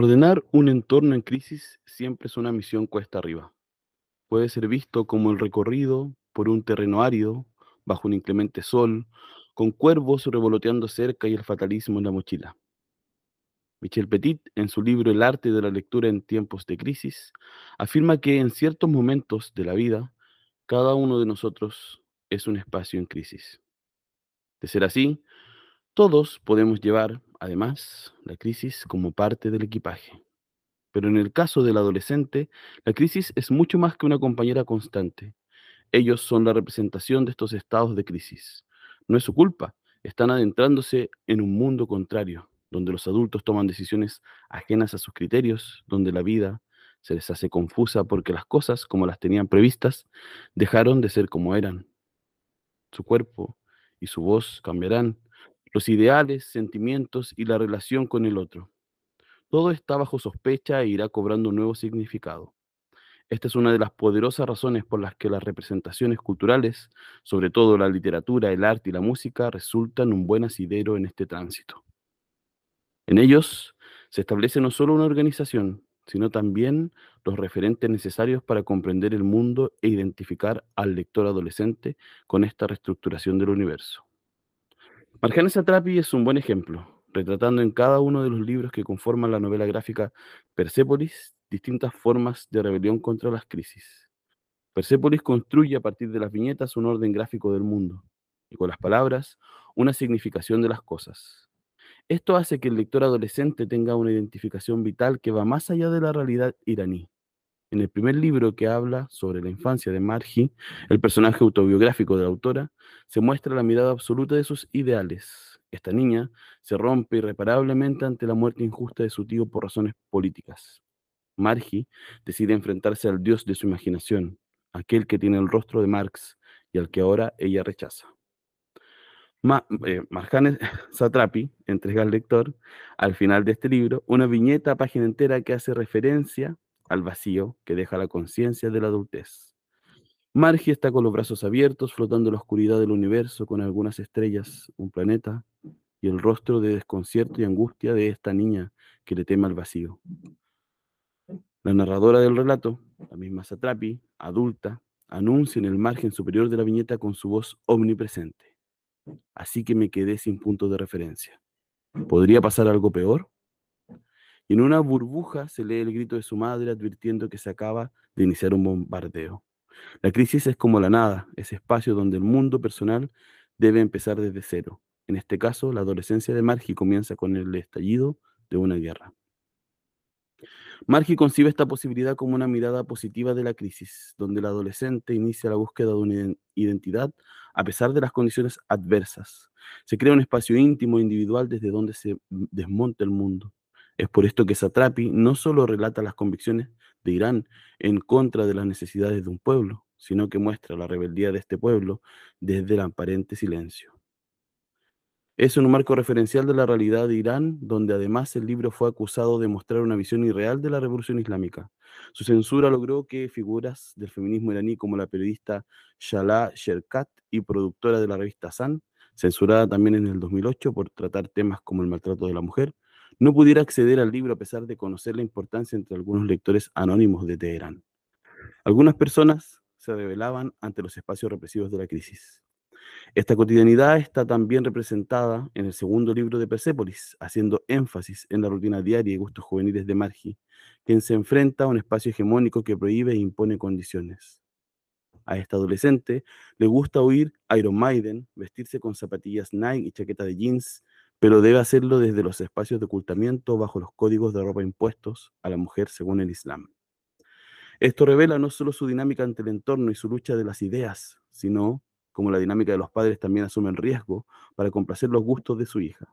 Ordenar un entorno en crisis siempre es una misión cuesta arriba. Puede ser visto como el recorrido por un terreno árido, bajo un inclemente sol, con cuervos revoloteando cerca y el fatalismo en la mochila. Michel Petit, en su libro El arte de la lectura en tiempos de crisis, afirma que en ciertos momentos de la vida, cada uno de nosotros es un espacio en crisis. De ser así, todos podemos llevar, además, la crisis como parte del equipaje. Pero en el caso del adolescente, la crisis es mucho más que una compañera constante. Ellos son la representación de estos estados de crisis. No es su culpa, están adentrándose en un mundo contrario, donde los adultos toman decisiones ajenas a sus criterios, donde la vida se les hace confusa porque las cosas, como las tenían previstas, dejaron de ser como eran. Su cuerpo y su voz cambiarán, los ideales, sentimientos y la relación con el otro. Todo está bajo sospecha e irá cobrando nuevo significado. Esta es una de las poderosas razones por las que las representaciones culturales, sobre todo la literatura, el arte y la música, resultan un buen asidero en este tránsito. En ellos se establece no solo una organización, sino también los referentes necesarios para comprender el mundo e identificar al lector adolescente con esta reestructuración del universo. Marjane Satrapi es un buen ejemplo, retratando en cada uno de los libros que conforman la novela gráfica Persépolis distintas formas de rebelión contra las crisis. Persépolis construye a partir de las viñetas un orden gráfico del mundo y con las palabras una significación de las cosas. Esto hace que el lector adolescente tenga una identificación vital que va más allá de la realidad iraní. En el primer libro que habla sobre la infancia de Margie, el personaje autobiográfico de la autora, se muestra la mirada absoluta de sus ideales. Esta niña se rompe irreparablemente ante la muerte injusta de su tío por razones políticas. Margie decide enfrentarse al dios de su imaginación, aquel que tiene el rostro de Marx y al que ahora ella rechaza. Ma, eh, Satrapi entrega al lector, al final de este libro, una viñeta a página entera que hace referencia al vacío que deja la conciencia de la adultez. Margie está con los brazos abiertos, flotando en la oscuridad del universo con algunas estrellas, un planeta y el rostro de desconcierto y angustia de esta niña que le teme al vacío. La narradora del relato, la misma Satrapi, adulta, anuncia en el margen superior de la viñeta con su voz omnipresente. Así que me quedé sin punto de referencia. ¿Podría pasar algo peor? Y en una burbuja se lee el grito de su madre advirtiendo que se acaba de iniciar un bombardeo. La crisis es como la nada, ese espacio donde el mundo personal debe empezar desde cero. En este caso, la adolescencia de Margie comienza con el estallido de una guerra. Margie concibe esta posibilidad como una mirada positiva de la crisis, donde el adolescente inicia la búsqueda de una identidad a pesar de las condiciones adversas. Se crea un espacio íntimo e individual desde donde se desmonta el mundo. Es por esto que Satrapi no solo relata las convicciones de Irán en contra de las necesidades de un pueblo, sino que muestra la rebeldía de este pueblo desde el aparente silencio. Es un marco referencial de la realidad de Irán, donde además el libro fue acusado de mostrar una visión irreal de la revolución islámica. Su censura logró que figuras del feminismo iraní como la periodista Shala Sherkat y productora de la revista San, censurada también en el 2008 por tratar temas como el maltrato de la mujer, no pudiera acceder al libro a pesar de conocer la importancia entre algunos lectores anónimos de Teherán. Algunas personas se rebelaban ante los espacios represivos de la crisis. Esta cotidianidad está también representada en el segundo libro de Persépolis, haciendo énfasis en la rutina diaria y gustos juveniles de Margie, quien se enfrenta a un espacio hegemónico que prohíbe e impone condiciones. A esta adolescente le gusta oír Iron Maiden, vestirse con zapatillas Nike y chaqueta de jeans, pero debe hacerlo desde los espacios de ocultamiento bajo los códigos de ropa impuestos a la mujer según el Islam. Esto revela no solo su dinámica ante el entorno y su lucha de las ideas, sino como la dinámica de los padres también asume el riesgo para complacer los gustos de su hija.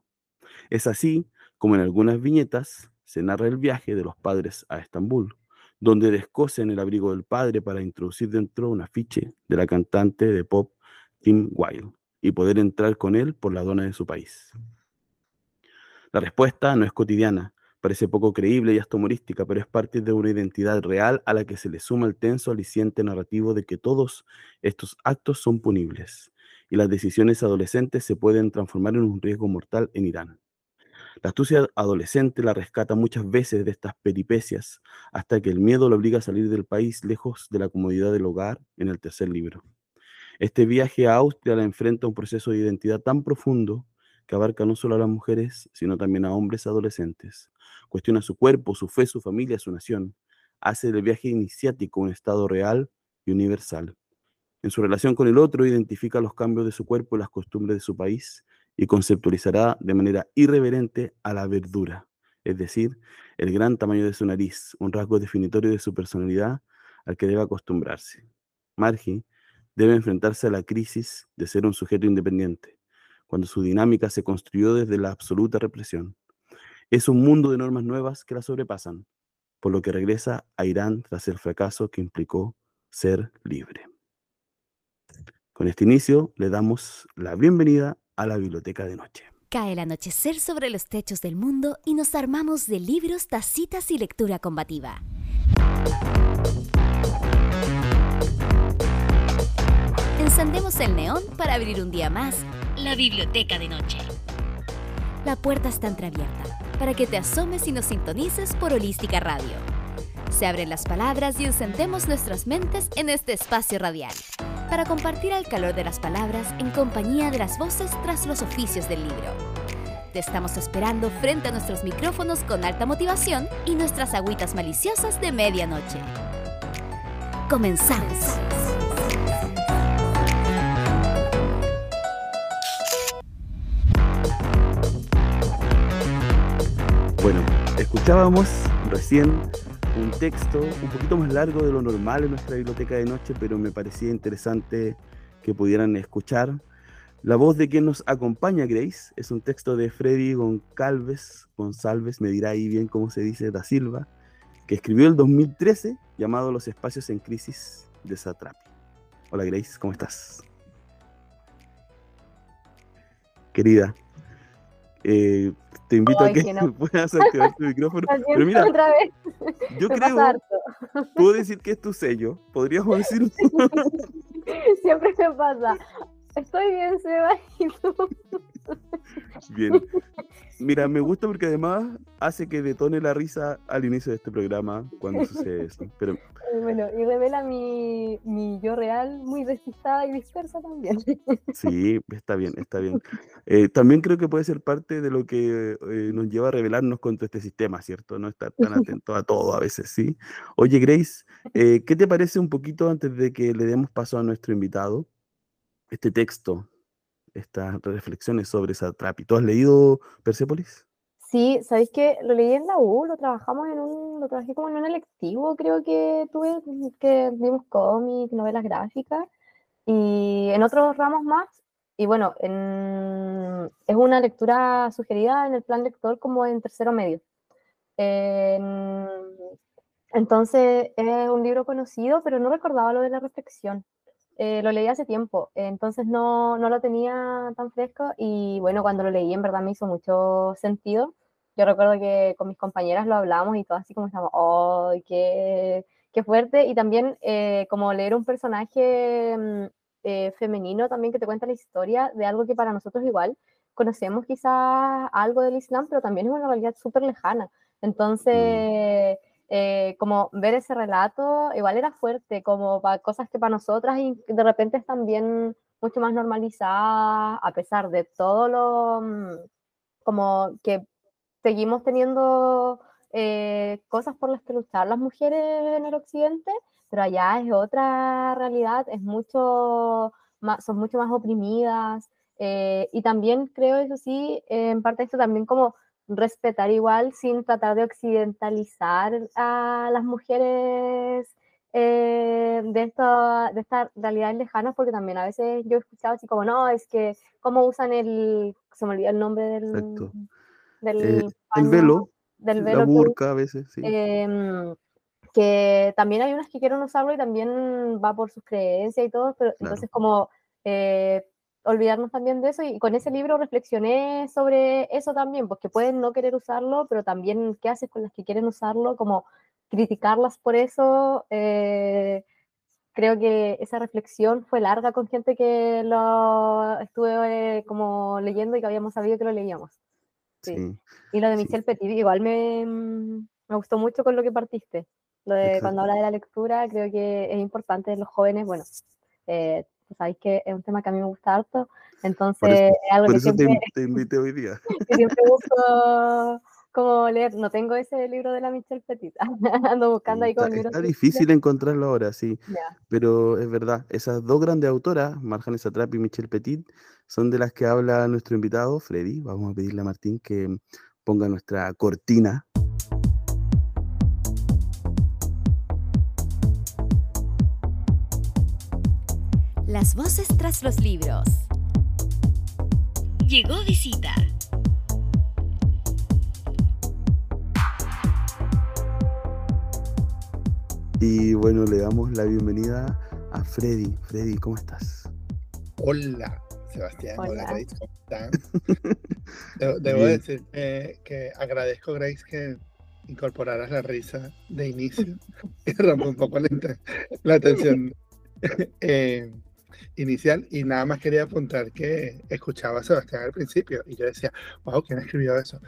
Es así como en algunas viñetas se narra el viaje de los padres a Estambul, donde descosen el abrigo del padre para introducir dentro un afiche de la cantante de pop Kim Wilde y poder entrar con él por la dona de su país. La respuesta no es cotidiana, parece poco creíble y hasta humorística, pero es parte de una identidad real a la que se le suma el tenso aliciente narrativo de que todos estos actos son punibles y las decisiones adolescentes se pueden transformar en un riesgo mortal en Irán. La astucia adolescente la rescata muchas veces de estas peripecias hasta que el miedo la obliga a salir del país lejos de la comodidad del hogar en el tercer libro. Este viaje a Austria la enfrenta a un proceso de identidad tan profundo que abarca no solo a las mujeres, sino también a hombres adolescentes. Cuestiona su cuerpo, su fe, su familia, su nación. Hace del viaje iniciático un estado real y universal. En su relación con el otro, identifica los cambios de su cuerpo y las costumbres de su país y conceptualizará de manera irreverente a la verdura, es decir, el gran tamaño de su nariz, un rasgo definitorio de su personalidad al que debe acostumbrarse. Margie debe enfrentarse a la crisis de ser un sujeto independiente, cuando su dinámica se construyó desde la absoluta represión. Es un mundo de normas nuevas que la sobrepasan, por lo que regresa a Irán tras el fracaso que implicó ser libre. Con este inicio le damos la bienvenida a la biblioteca de noche. Cae el anochecer sobre los techos del mundo y nos armamos de libros, tacitas y lectura combativa. Encendemos el neón para abrir un día más la biblioteca de noche. La puerta está entreabierta para que te asomes y nos sintonices por Holística Radio. Se abren las palabras y encendemos nuestras mentes en este espacio radial para compartir el calor de las palabras en compañía de las voces tras los oficios del libro. Te estamos esperando frente a nuestros micrófonos con alta motivación y nuestras agüitas maliciosas de medianoche. Comenzamos. Bueno, escuchábamos recién un texto un poquito más largo de lo normal en nuestra biblioteca de noche, pero me parecía interesante que pudieran escuchar. La voz de quien nos acompaña, Grace, es un texto de Freddy Goncalves, González, me dirá ahí bien cómo se dice, da Silva, que escribió el 2013 llamado Los espacios en crisis de Satrapi. Hola Grace, ¿cómo estás? Querida, eh, te invito a que puedas activar tu micrófono. Pero mira, yo creo, puedo decir que es tu sello, podríamos decir. Siempre me pasa. Estoy bien, Seba, y tú. Bien. Mira, me gusta porque además hace que detone la risa al inicio de este programa cuando sucede eso. Pero... Eh, bueno, y revela mi, mi yo real muy despistada y dispersa también. Sí, está bien, está bien. Eh, también creo que puede ser parte de lo que eh, nos lleva a revelarnos contra este sistema, ¿cierto? No estar tan atento a todo a veces, ¿sí? Oye, Grace, ¿qué te parece un poquito antes de que le demos paso a nuestro invitado? Este texto estas reflexiones sobre ¿Y ¿Tú has leído Persepolis? Sí, ¿sabéis que lo leí en la U? Lo trabajamos en un, lo trabajé como en un electivo, creo que tuve, que vimos cómics, novelas gráficas, y en otros ramos más. Y bueno, es una lectura sugerida en el plan lector como en tercero medio. entonces es un libro conocido, pero no recordaba lo de la reflexión. Eh, lo leí hace tiempo, entonces no, no, lo tenía tan fresco y bueno, cuando lo leí en verdad me hizo mucho sentido. Yo recuerdo que con mis compañeras lo hablamos y todo así como estamos, ¡ay, qué, qué, fuerte! Y también eh, como leer un personaje mm, eh, femenino también que te cuenta la historia de algo que para nosotros igual conocemos quizás algo del Islam, pero también es una realidad súper lejana. Mm. Eh, como ver ese relato igual era fuerte, como para cosas que para nosotras y de repente están bien mucho más normalizadas, a pesar de todo lo, mm, como que seguimos teniendo eh, cosas por las que luchar las mujeres en el occidente, pero allá es otra realidad, es mucho más, son mucho más oprimidas, eh, y también creo, eso sí, en parte esto también como respetar igual sin tratar de occidentalizar a las mujeres eh, de, esta, de esta realidad lejana, porque también a veces yo he escuchado así como, no, es que cómo usan el, se me olvida el nombre del, del eh, el velo, del velo la burka a veces, sí. Em, que también hay unas que quieren usarlo y también va por sus creencias y todo, pero entonces como eh, olvidarnos también de eso y con ese libro reflexioné sobre eso también, porque pueden no querer usarlo, pero también qué haces con las que quieren usarlo, como criticarlas por eso. Eh, creo que esa reflexión fue larga con gente que lo estuve eh, como leyendo y que habíamos sabido que lo leíamos. Sí. Y lo de Michelle Petit, igual me, mm, me gustó mucho con lo que partiste. Lo de cuando habla de la lectura, creo que es importante en los jóvenes. Bueno, eh, sabéis que es un tema que a mí me gusta harto, entonces es algo que eso siempre, te, invité hoy día. Que siempre busco como leer, no tengo ese libro de la Michelle Petit, ando buscando ahí con Está, está difícil encontrarlo ahora, sí, pero es verdad, esas dos grandes autoras, Marjane Satrap y Michelle Petit, son de las que habla nuestro invitado, Freddy. Vamos a pedirle a Martín que ponga nuestra cortina. Las voces tras los libros. Llegó visita. Y bueno, le damos la bienvenida a Freddy. Freddy, ¿cómo estás? Hola, Sebastián. Hola, Grace, ¿cómo están? debo, decir que agradezco, Grace, que incorporaras la risa de inicio, rompe un poco la, la atención eh, inicial. Y nada más quería apuntar que escuchaba a Sebastián al principio y yo decía, wow, ¿quién escribió eso?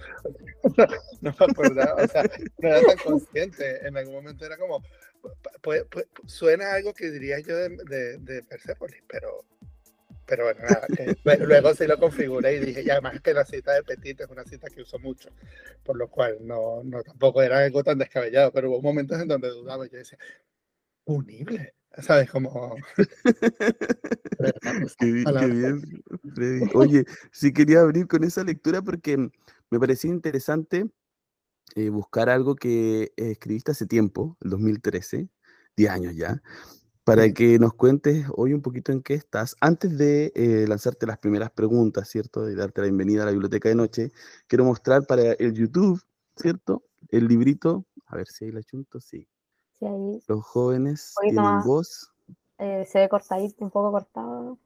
no me acordaba, o sea, no era tan consciente. En algún momento era como, suena algo que diría yo de, Persepolis, pero, pero bueno, nada, luego sí lo configuré y dije, y además que la cita de Petit es una cita que uso mucho, por lo cual no, no tampoco era algo tan descabellado, pero hubo momentos en donde dudaba y yo decía, unible, ¿sabes? Como... qué, bien, Freddy. Oye, sí quería abrir con esa lectura porque me parecía interesante eh, buscar algo que escribiste hace tiempo, el 2013, 10 años ya, para que nos cuentes hoy un poquito en qué estás. Antes de eh, lanzarte las primeras preguntas, ¿cierto? De darte la bienvenida a la biblioteca de noche, quiero mostrar para el YouTube, ¿cierto? El librito, a ver si ahí la chunto, sí. Sí, ahí. Los jóvenes tienen voz. Eh, se ve cortadito, un poco cortado.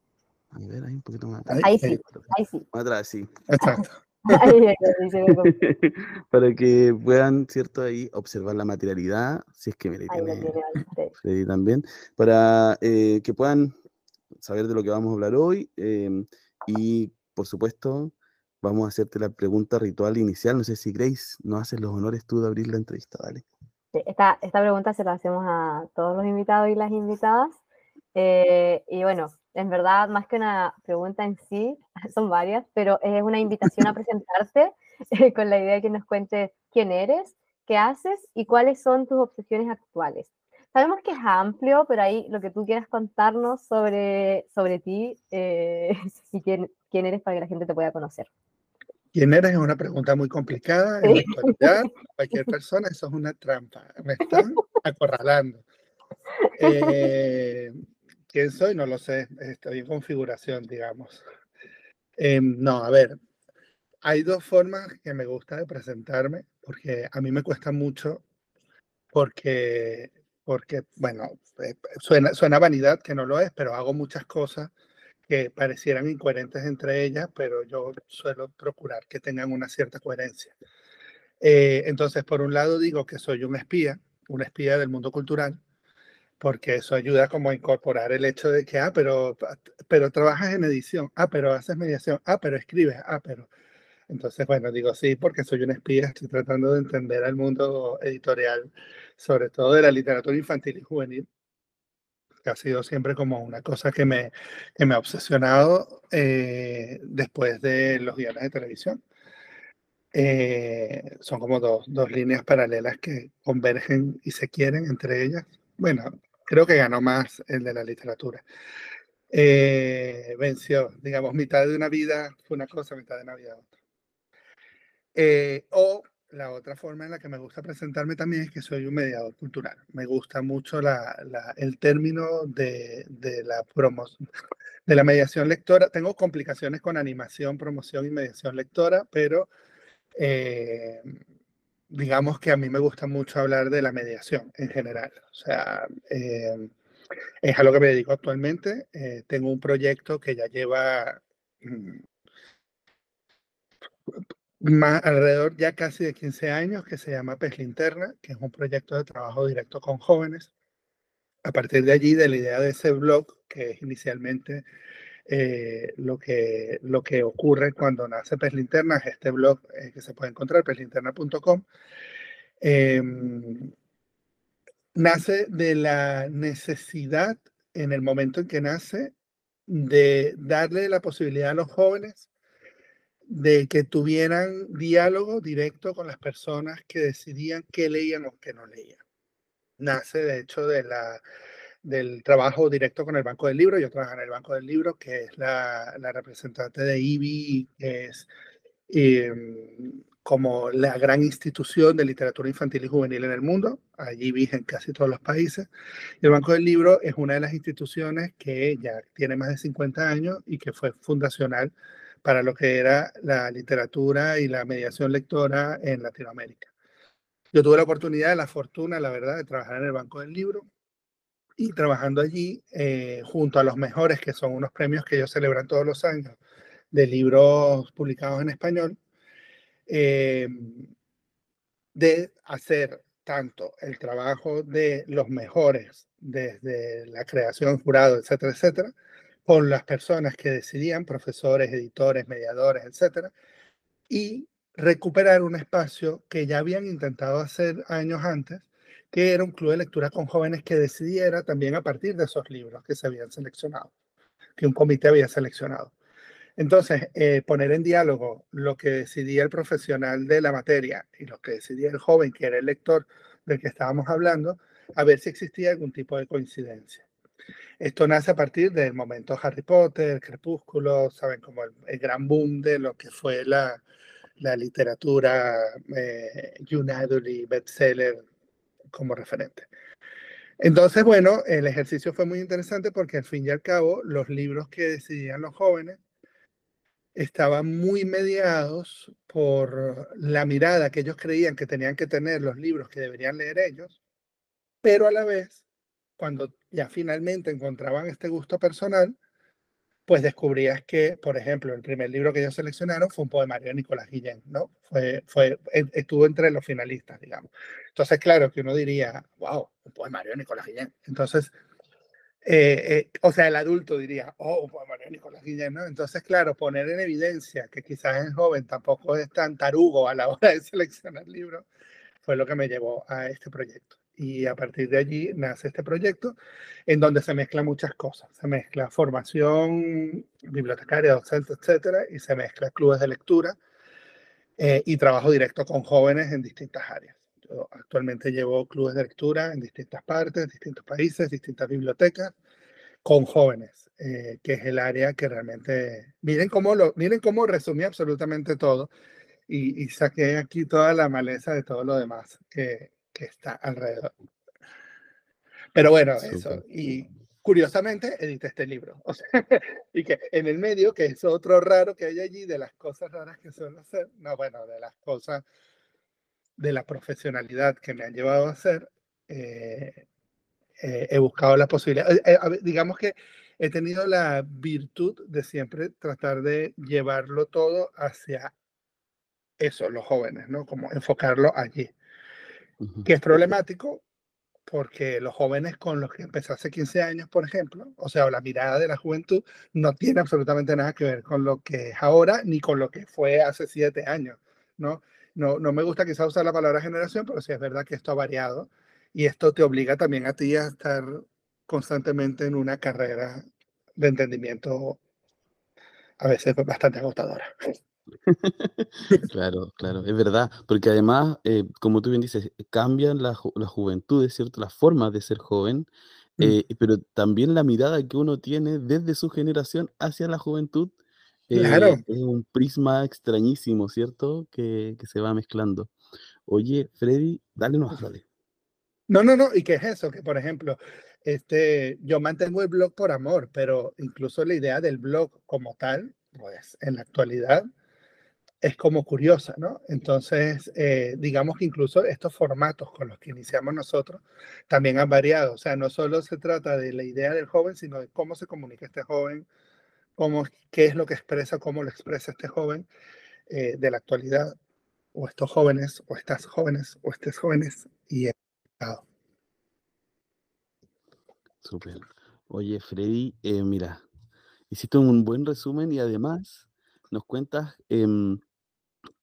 A ver, ahí un poquito más. Ahí, sí, ahí sí. Más atrás, sí. Exacto. para que puedan, ¿cierto? Ahí observar la materialidad, si es que me tiene también, para eh, que puedan saber de lo que vamos a hablar hoy em, y, por supuesto, vamos a hacerte la pregunta ritual inicial. No sé si Grace nos haces los honores tú de abrir la entrevista, ¿vale? Esta, esta pregunta se la hacemos a todos los invitados y las invitadas. Eh, y bueno, en verdad, más que una pregunta en sí, son varias, pero es una invitación a presentarte eh, con la idea de que nos cuentes quién eres, qué haces y cuáles son tus obsesiones actuales. Sabemos que es amplio, pero ahí lo que tú quieras contarnos sobre, sobre ti eh, y quién, quién eres para que la gente te pueda conocer. ¿Quién eres? Es una pregunta muy complicada. En la actualidad, cualquier persona, eso es una trampa. Me están acorralando. Eh, ¿Quién soy? No lo sé. Estoy en configuración, digamos. Em, no, a ver. Hay dos formas que me gusta de presentarme, porque a mí me cuesta mucho, porque, porque bueno, eh, suena, suena vanidad, que no lo es, pero hago muchas cosas que parecieran incoherentes entre ellas, pero yo suelo procurar que tengan una cierta coherencia. Eh, entonces, por un lado digo que soy un espía, un espía del mundo cultural, porque eso ayuda como a incorporar el hecho de que, ah, pero, pero trabajas en edición, ah, pero haces mediación, ah, pero escribes, ah, pero... Entonces, bueno, digo sí, porque soy un espía, estoy tratando de entender al mundo editorial, sobre todo de la literatura infantil y juvenil, que ha sido siempre como una cosa que me, que me ha obsesionado eh, después de los guiones de televisión. Eh, son como dos, dos líneas paralelas que convergen y se quieren entre ellas. Bueno, creo que ganó más el de la literatura. Eh, venció, digamos, mitad de una vida fue una cosa, mitad de una vida otra. Eh, o la otra forma en la que me gusta presentarme también es que soy un mediador cultural. Me gusta mucho la, el término de, de la promoción, de la mediación lectora. Tengo complicaciones con animación, promoción y mediación lectora, pero eh, digamos que a mí me gusta mucho hablar de la mediación en general. O sea, eh, es a lo que me dedico actualmente. Eh, tengo un proyecto que ya lleva mm, alrededor ya casi de 15 años que se llama Pez Linterna, que es un proyecto de trabajo directo con jóvenes. A partir de allí, de la idea de ese blog, que es inicialmente eh, lo, que, lo que ocurre cuando nace Pez Linterna, es este blog eh, que se puede encontrar, peslinterna.com. Em, nace de la necesidad en el momento en que nace de darle la posibilidad a los jóvenes de que tuvieran diálogo directo con las personas que decidían qué leían o qué no leían. Nace, de hecho, de la, del trabajo directo con el Banco del Libro. Yo trabajo en el Banco del Libro, que es la, representante de IBI, que es em, como la gran institución de literatura infantil y juvenil en el mundo. Allí vive en casi todos los países. Y el Banco del Libro es una de las instituciones que ya tiene más de 50 años y que fue fundacional para lo que era la literatura y la mediación lectora en Latinoamérica. Yo tuve la oportunidad, la fortuna, la verdad, de trabajar en el Banco del Libro y trabajando allí eh, junto a los mejores, que son unos premios que ellos celebran todos los años de libros publicados en español, eh, de hacer tanto el trabajo de los mejores desde la creación, jurado, etcétera, etcétera, con las personas que decidían, profesores, editores, mediadores, etcétera, y recuperar un espacio que ya habían intentado hacer años antes, que era un club de lectura con jóvenes que decidiera también a partir de esos libros que se habían seleccionado, que un comité había seleccionado. Entonces, eh, poner en diálogo lo que decidía el profesional de la materia y lo que decidía el joven, que era el lector del que estábamos hablando, a ver si existía algún tipo de coincidencia. Esto nace a partir del momento Harry Potter, Crepúsculo, saben, como el, gran boom de lo que fue la, la literatura eh, Young bestseller como referente. Entonces, bueno, el ejercicio fue muy interesante porque al fin y al cabo los libros que decidían los jóvenes estaban muy mediados por la mirada que ellos creían que tenían que tener los libros que deberían leer ellos, pero a la vez cuando ya finalmente encontraban este gusto personal, pues descubrías que, por ejemplo, el primer libro que ellos seleccionaron fue un poemario de Nicolás Guillén, ¿no? Fue, e, estuvo entre los finalistas, digamos. Entonces, claro, que uno diría, wow, un poemario de Nicolás Guillén. Entonces, eh, eh, o sea, el adulto diría, oh, un poemario de Nicolás Guillén, ¿no? Entonces, claro, poner en evidencia que quizás el joven tampoco es tan tarugo a la hora de seleccionar libros, fue lo que me llevó a este proyecto y a partir de allí nace este proyecto en donde se mezclan muchas cosas. Se mezcla formación bibliotecaria, docente, etcétera, y se mezcla clubes de lectura eh, y trabajo directo con jóvenes en distintas áreas. Actualmente llevo clubes de lectura en distintas partes, distintos países, distintas bibliotecas, con jóvenes, eh, que es el área que realmente... Miren cómo, lo, miren cómo resumí absolutamente todo y, y saqué aquí toda la maleza de todo lo demás que, que está alrededor. Pero bueno, eso. Y curiosamente edité este libro. O sea, y que en el medio, que es otro raro que hay allí, de las cosas raras que suelo hacer, no, bueno, de las cosas de la profesionalidad que me han llevado a hacer, eh, eh, he buscado la posibilidad. Eh, digamos que he tenido la virtud de siempre tratar de llevarlo todo hacia eso, los jóvenes, ¿no? Como enfocarlo allí que es problemático porque los jóvenes con los que empecé hace 15 años, por ejemplo, o sea, la mirada de la juventud no tiene absolutamente nada que ver con lo que es ahora ni con lo que fue hace 7 años, ¿no? No, no me gusta quizás usar la palabra generación, pero sí es verdad que esto ha variado y esto te obliga también a ti a estar constantemente en una carrera de entendimiento a veces bastante agotadora. Claro, claro, es verdad, porque además, eh, como tú bien dices, cambian la, ju- la juventud, es cierto, las formas de ser joven, Mm. eh, pero también la mirada que uno tiene desde su generación hacia la juventud Claro. eh, es un prisma extrañísimo, ¿cierto? Que, que se va mezclando. Oye, Freddy, dale unos dale. No, no, no, y qué es eso, que por ejemplo, este, yo mantengo el blog por amor, pero incluso la idea del blog como tal, pues en la actualidad es como curiosa, ¿no? Entonces, eh, digamos que incluso estos formatos con los que iniciamos nosotros también han variado. O sea, no solo se trata de la idea del joven, sino de cómo se comunica este joven, cómo, qué es lo que expresa, cómo lo expresa este joven eh, de la actualidad, o estos jóvenes, o estas jóvenes, o estos jóvenes, y he estado. Súper. Oye, Freddy, eh, mira, hiciste un buen resumen y además nos cuentas, em,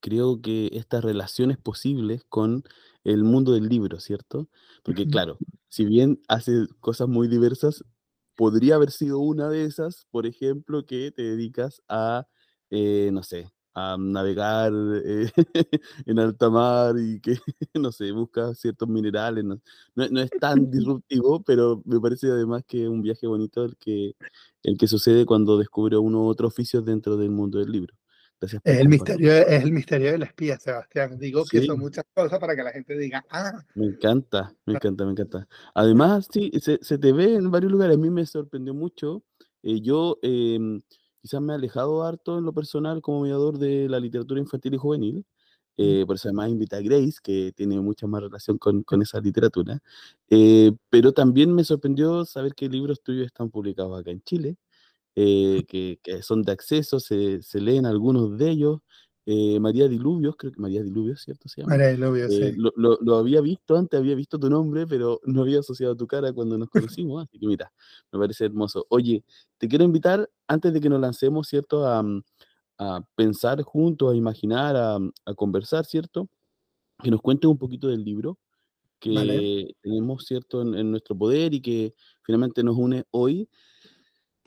creo que estas relaciones posibles con el mundo del libro, ¿cierto? Porque claro, si bien hace cosas muy diversas, podría haber sido una de esas, por ejemplo, que te dedicas a, eh, no sé, a navegar eh, en alta mar y que, no sé, busca ciertos minerales. No, no, es tan disruptivo, pero me parece además que es un viaje bonito el que, el que sucede cuando descubre uno otro oficio dentro del mundo del libro. Gracias es, el misterio, es el misterio del espía, Sebastián. Digo que son muchas cosas para que la gente diga, ah. Me encanta, me encanta, me encanta. Además, sí, se, se te ve en varios lugares. A mí me sorprendió mucho. Eh, yo, eh, quizás me he alejado harto en lo personal como mediador de la literatura infantil y juvenil. Eh, por eso además invita a Grace, que tiene mucha más relación con, con esa literatura. Eh, pero también me sorprendió saber que libros tuyos están publicados acá en Chile, eh, que, que, son de acceso, se, se leen algunos de ellos. Eh, María Diluvios, creo que María Diluvios, ¿cierto? Se llama. María Diluvios, eh, sí. Lo, lo, lo, había visto antes, había visto tu nombre, pero no había asociado tu cara cuando nos conocimos, así que mira, me parece hermoso. Oye, te quiero invitar, antes de que nos lancemos, ¿cierto? A, a pensar juntos, a imaginar, a, a, conversar, ¿cierto? Que nos cuentes un poquito del libro que vale. tenemos, ¿cierto? En, en nuestro poder y que finalmente nos une hoy.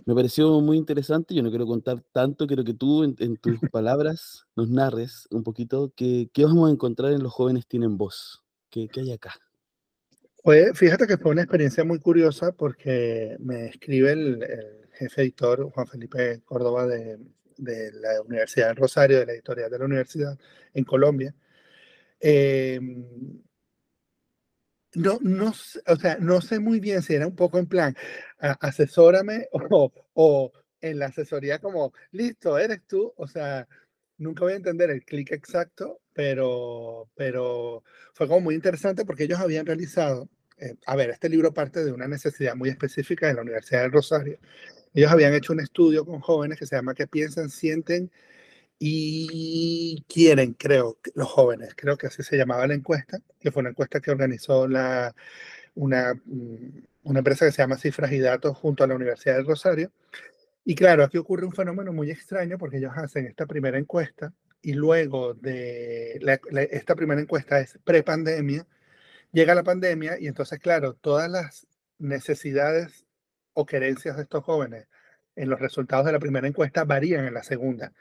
Me pareció muy interesante, yo no quiero contar tanto, quiero que tú en, en tus palabras nos narres un poquito qué, qué, vamos a encontrar en Los Jóvenes Tienen Voz, qué, qué hay acá. Fíjate que fue una experiencia muy curiosa porque me escribe el, el jefe editor Juan Felipe Córdoba de, de, la Universidad del Rosario, de la editorial de la universidad en Colombia. Eh, no, no, o sea, no sé muy bien si era un poco en plan, asesórame o, o en la asesoría como, listo, eres tú, o sea, nunca voy a entender el clic exacto, pero, pero fue como muy interesante porque ellos habían realizado, eh, a ver, este libro parte de una necesidad muy específica de la Universidad del Rosario. Ellos habían hecho un estudio con jóvenes que se llama ¿Qué piensan, sienten y quieren, creo, los jóvenes, creo que así se llamaba la encuesta, que fue una encuesta que organizó la, una, una empresa que se llama Cifras y Datos junto a la Universidad del Rosario. Y claro, aquí ocurre un fenómeno muy extraño porque ellos hacen esta primera encuesta y luego de la, la, esta primera encuesta es prepandemia, llega la pandemia y entonces, claro, todas las necesidades o querencias de estos jóvenes en los resultados de la primera encuesta varían en la segunda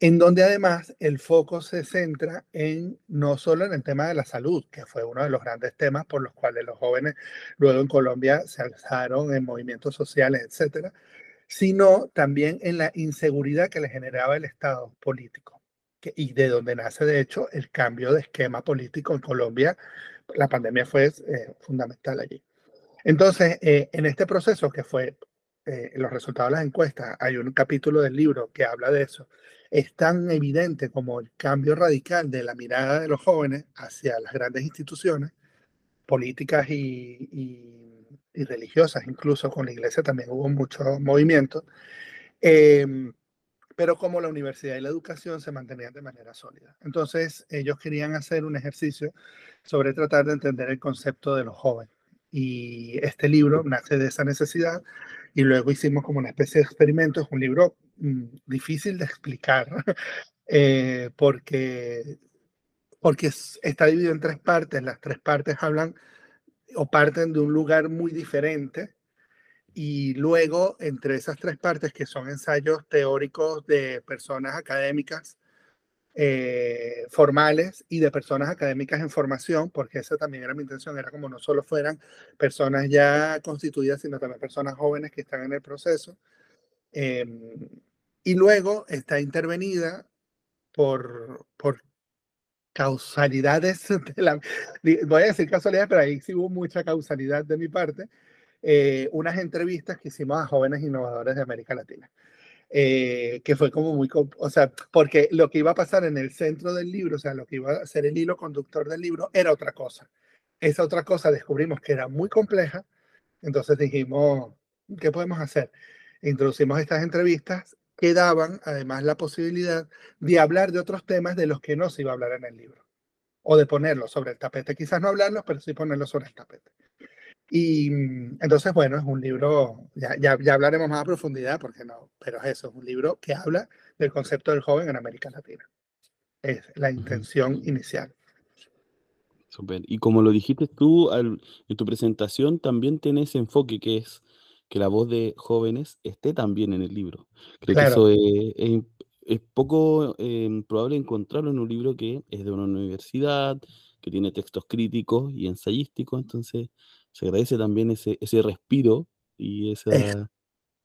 en donde además el foco se centra en no solo en el tema de la salud, que fue uno de los grandes temas por los cuales los jóvenes luego en Colombia se alzaron en movimientos sociales, etcétera, sino también en la inseguridad que le generaba el Estado político y de donde nace de hecho el cambio de esquema político en Colombia. La pandemia fue eh, fundamental allí. Entonces, eh, en este proceso que fue eh, los resultados de las encuestas, hay un capítulo del libro que habla de eso, es tan evidente como el cambio radical de la mirada de los jóvenes hacia las grandes instituciones políticas y, y, y religiosas, incluso con la iglesia también hubo mucho movimiento, eh, pero como la universidad y la educación se mantenían de manera sólida. Entonces ellos querían hacer un ejercicio sobre tratar de entender el concepto de los jóvenes. Y este libro nace de esa necesidad y luego hicimos como una especie de experimento, es un libro mmm, difícil de explicar, eh, porque, porque está dividido en tres partes, las tres partes hablan o parten de un lugar muy diferente, y luego entre esas tres partes, que son ensayos teóricos de personas académicas, eh, formales y de personas académicas en formación, porque esa también era mi intención, era como no solo fueran personas ya constituidas, sino también personas jóvenes que están en el proceso. Eh, y luego está intervenida por, por causalidades, de la, voy a decir casualidades, pero ahí sí hubo mucha causalidad de mi parte, eh, unas entrevistas que hicimos a jóvenes innovadores de América Latina eh, que fue como muy, o sea, porque lo que iba a pasar en el centro del libro, o sea, lo que iba a ser el hilo conductor del libro, era otra cosa. Esa otra cosa descubrimos que era muy compleja, entonces dijimos, ¿qué podemos hacer? Introducimos estas entrevistas que daban además la posibilidad de hablar de otros temas de los que no se iba a hablar en el libro, o de ponerlos sobre el tapete, quizás no hablarlos, pero sí ponerlos sobre el tapete. Y mm, entonces, bueno, es un libro, ya, ya, ya, hablaremos más a profundidad, porque no, pero es eso, es un libro que habla del concepto del joven en América Latina. Es la intención inicial. Super. Y como lo dijiste tú al, en tu presentación, también tiene ese enfoque que es que la voz de jóvenes esté también en el libro. Creo que eso es, es, poco eh, probable encontrarlo en un libro que es de una universidad, que tiene textos críticos y ensayísticos, entonces se agradece también ese, ese respiro y esa...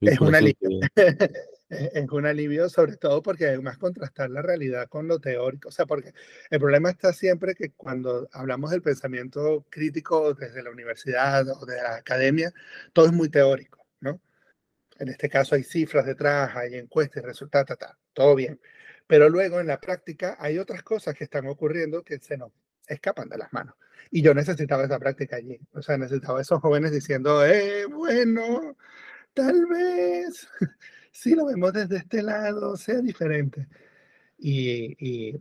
Es, un alivio. es un alivio, sobre todo porque además contrastar la realidad con lo teórico. O sea, porque el problema está siempre que cuando hablamos del pensamiento crítico desde la universidad o de la academia, todo es muy teórico, ¿no? En este caso hay cifras detrás, hay encuestas, resultados, todo bien. Pero luego en la práctica hay otras cosas que están ocurriendo que se nos escapan de las manos. Y yo necesitaba esa práctica allí. O sea, necesitaba esos jóvenes diciendo, eh, bueno, tal vez, si lo vemos desde este lado, sea diferente. Y, y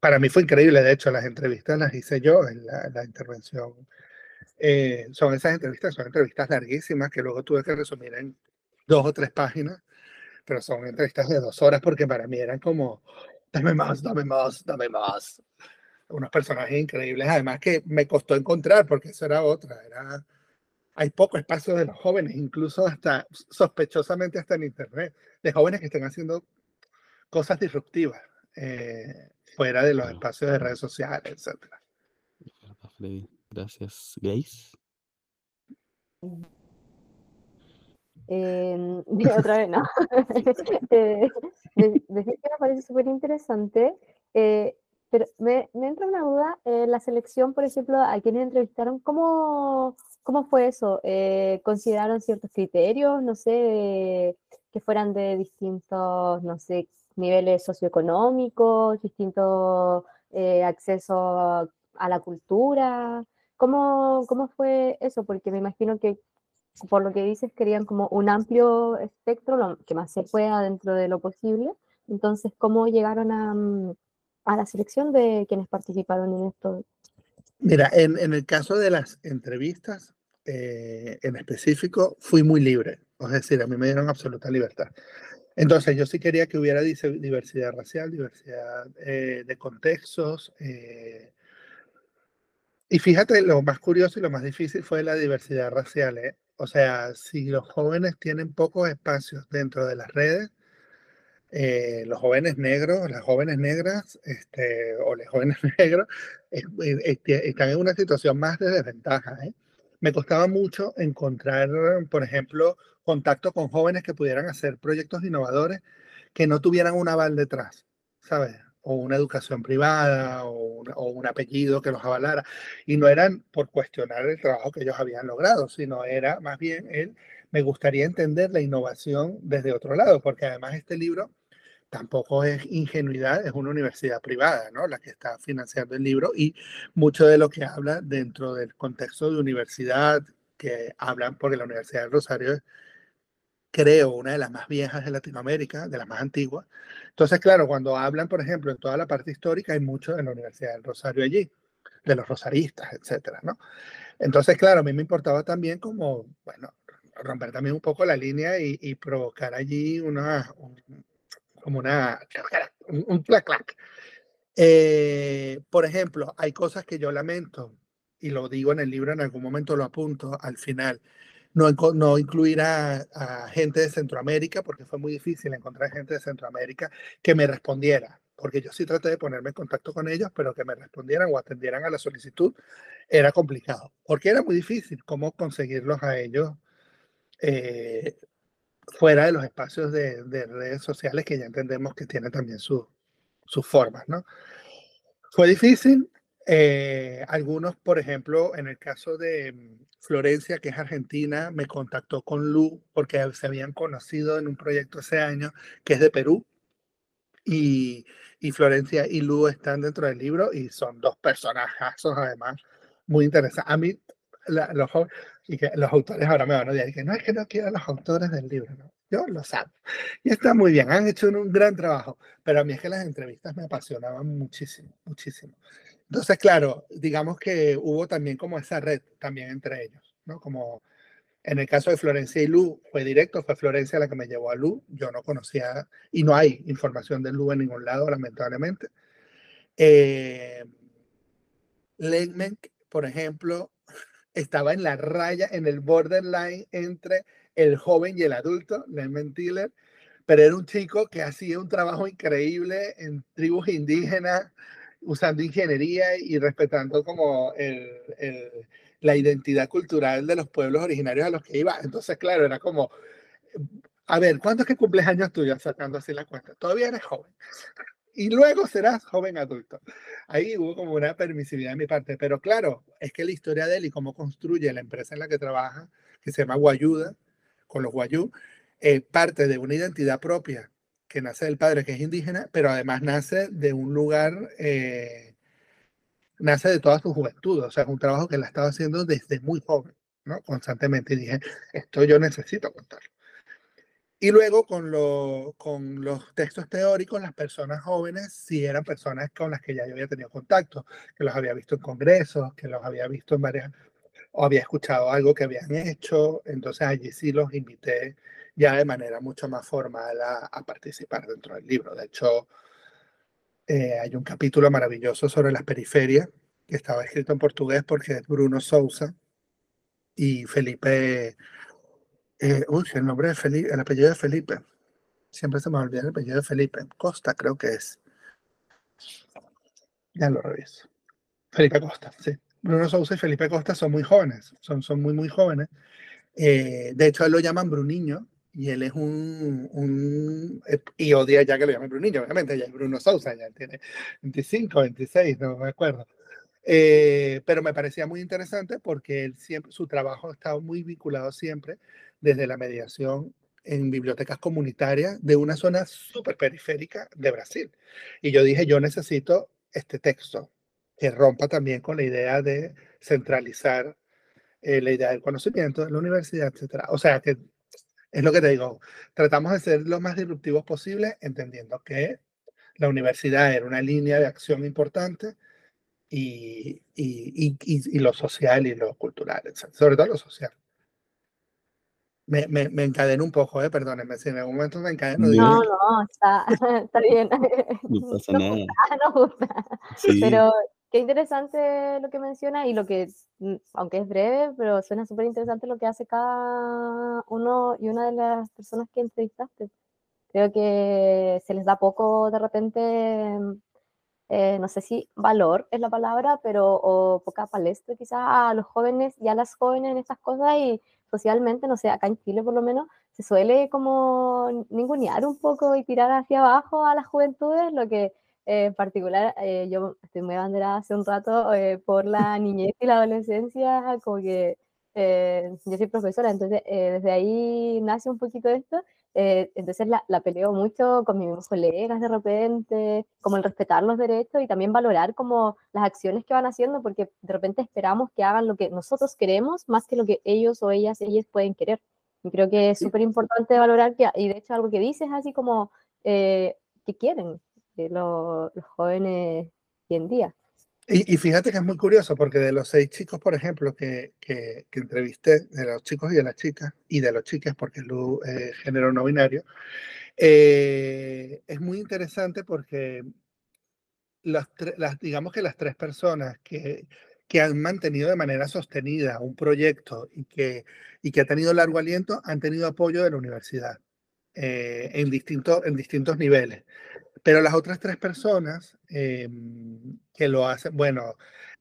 para mí fue increíble, de hecho, las entrevistas las hice yo en la, intervención. Eh, son esas entrevistas, son entrevistas larguísimas que luego tuve que resumir en dos o tres páginas, pero son entrevistas de dos horas porque para mí eran como, dame más, dame más, dame más unos personajes increíbles, además que me costó encontrar, porque eso era otra, era, hay poco espacio de los jóvenes, incluso hasta sospechosamente hasta en Internet, de jóvenes que estén haciendo cosas disruptivas eh, fuera de los espacios de redes sociales, etc. Gracias, Grace. Eh, otra vez, ¿no? eh, que me parece súper interesante. Eh, pero me, entra una duda, eh, la selección, por ejemplo, a quienes entrevistaron, ¿cómo, cómo fue eso? Eh, ¿Consideraron ciertos criterios, no sé, que fueran de distintos, no sé, niveles socioeconómicos, distintos eh, acceso a la cultura? ¿Cómo, ¿Cómo fue eso? Porque me imagino que por lo que dices querían como un amplio espectro, lo que más se pueda dentro de lo posible. Entonces, ¿cómo llegaron a, mm, a la selección de quienes participaron en esto? Mira, en, el caso de las entrevistas, eh, en específico, fui muy libre. Es decir, a mí me dieron absoluta libertad. Entonces, yo sí quería que hubiera diversidad racial, diversidad eh, de contextos. Eh, y fíjate, lo más curioso y lo más difícil fue la diversidad racial. O sea, si los jóvenes tienen pocos espacios dentro de las redes, eh, los jóvenes negros, las jóvenes negras este, o los jóvenes negros eh, están en una situación más de desventaja. ¿eh? Me costaba mucho encontrar, por ejemplo, contacto con jóvenes que pudieran hacer proyectos innovadores que no tuvieran un aval detrás, ¿sabes? O una educación privada o un, o un apellido que los avalara. Y no eran por cuestionar el trabajo que ellos habían logrado, sino era más bien el, me gustaría entender la innovación desde otro lado, porque además este libro tampoco es ingenuidad, es una universidad privada, ¿no? La que está financiando el libro y mucho de lo que habla dentro del contexto de universidad que hablan, porque la Universidad del Rosario es, creo, una de las más viejas de Latinoamérica, de las más antiguas. Entonces, claro, cuando hablan, por ejemplo, en toda la parte histórica, hay mucho de la Universidad del Rosario allí, de los rosaristas, etcétera, ¿no? Entonces, claro, a mí me importaba también como, bueno, romper también un poco la línea y, provocar allí una, como una, un, clac, clac. Eh, por ejemplo, hay cosas que yo lamento, y lo digo en el libro, en algún momento lo apunto al final, no, no incluir a, gente de Centroamérica, porque fue muy difícil encontrar gente de Centroamérica que me respondiera, porque yo sí traté de ponerme en contacto con ellos, pero que me respondieran o atendieran a la solicitud era complicado, porque era muy difícil cómo conseguirlos a ellos eh, fuera de los espacios de, redes sociales que ya entendemos que tienen también sus formas, ¿no? Fue difícil. Eh, algunos, por ejemplo, en el caso de mm, Florencia, que es argentina, me contactó con Lu porque se habían conocido en un proyecto ese año que es de Perú. Y, y Florencia y Lu están dentro del libro y son dos personajes además muy interesantes. A mí los, y que los autores ahora me van a decir que no es que no quiera los autores del libro, ¿no? yo lo sé. Y está muy bien, han hecho un, gran trabajo, pero a mí es que las entrevistas me apasionaban muchísimo, muchísimo. Entonces, claro, digamos que hubo también como esa red también entre ellos. ¿no? Como en el caso de Florencia y Lu, fue directo, fue Florencia la que me llevó a Lu. Yo no conocía, y no hay información de Lu en ningún lado, lamentablemente. Eh, por ejemplo, estaba en la raya, en el borderline entre el joven y el adulto, Legman Tiller, pero era un chico que hacía un trabajo increíble en tribus indígenas, usando ingeniería y respetando como el la identidad cultural de los pueblos originarios a los que iba. Entonces, claro, era como, a ver, ¿cuántos que cumples años tuyos sacando así la cuenta? Todavía eres joven. Y luego serás joven adulto. Ahí hubo como una permisividad de mi parte. Pero claro, es que la historia de él y cómo construye la empresa en la que trabaja, que se llama Guayuda, con los Guayú, eh, parte de una identidad propia que nace del padre que es indígena, pero además nace de un lugar eh, nace de toda su juventud, o sea, es un trabajo que él ha estado haciendo desde muy joven, ¿no? Constantemente. Y dije, esto yo necesito contarlo. Y luego con, lo, con los textos teóricos, las personas jóvenes sí eran personas con las que ya yo había tenido contacto, que los había visto en congresos, que los había visto en varias, o había escuchado algo que habían hecho, entonces allí sí los invité ya de manera mucho más formal a, participar dentro del libro. De hecho, eh, hay un capítulo maravilloso sobre las periferias, que estaba escrito en portugués porque es Bruno Sousa y Felipe. Eh, uy, el nombre de Felipe, el apellido de Felipe. Siempre se me olvida el apellido de Felipe. Costa, creo que es. Ya lo reviso. Felipe Costa, sí. Bruno Sousa y Felipe Costa son muy jóvenes, son, son muy, muy jóvenes. Eh, de hecho, él lo llaman Bruninho, y él es un, un, y odia ya que lo llamen Bruninho, obviamente, ya es Bruno Sousa, ya tiene 25, 26, no me acuerdo. Eh, pero me parecía muy interesante porque él siempre, su trabajo ha estado muy vinculado siempre desde la mediación en bibliotecas comunitarias de una zona súper periférica de Brasil. Y yo dije, yo necesito este texto que rompa también con la idea de centralizar eh, la idea del conocimiento de la universidad, etc. O sea, que es lo que te digo, tratamos de ser lo más disruptivos posible, entendiendo que la universidad era una línea de acción importante y, y, y, lo social y lo cultural, sobre todo lo social. Me, me, me encadeno un poco, eh, perdónenme, si en algún momento me encadeno. No, no, está, está bien. No pasa nada. no gusta. Sí. Pero qué interesante lo que menciona y lo que, mm, aunque es breve, pero suena súper interesante lo que hace cada uno y una de las personas que entrevistaste. Creo que se les da poco de repente, eh, no sé si valor es la palabra, pero o poca palestra quizás a los jóvenes y a las jóvenes en estas cosas y socialmente, no sé, acá en Chile por lo menos, se suele como ningunear un poco y tirar hacia abajo a las juventudes, lo que eh, en particular, eh, yo estoy muy abanderada hace un rato por la niñez y la adolescencia, como que yo soy profesora, entonces desde ahí nace un poquito esto. Entonces la, la, peleo mucho con mis mismos colegas de repente, como el respetar los derechos y también valorar como las acciones que van haciendo, porque de repente esperamos que hagan lo que nosotros queremos más que lo que ellos o ellas, ellas pueden querer. Y creo que es súper importante valorar que, y de hecho algo que dices así como, que quieren, de los jóvenes hoy en día. Y, fíjate que es muy curioso porque de los seis chicos, por ejemplo, que, entrevisté, de los chicos y de las chicas, y de los chicas, porque es eh, género no binario, eh, es muy interesante porque las, digamos que las tres personas que, han mantenido de manera sostenida un proyecto y que, y ha tenido largo aliento han tenido apoyo de la universidad eh, en distintos niveles. Pero las otras tres personas eh, que lo hacen, bueno,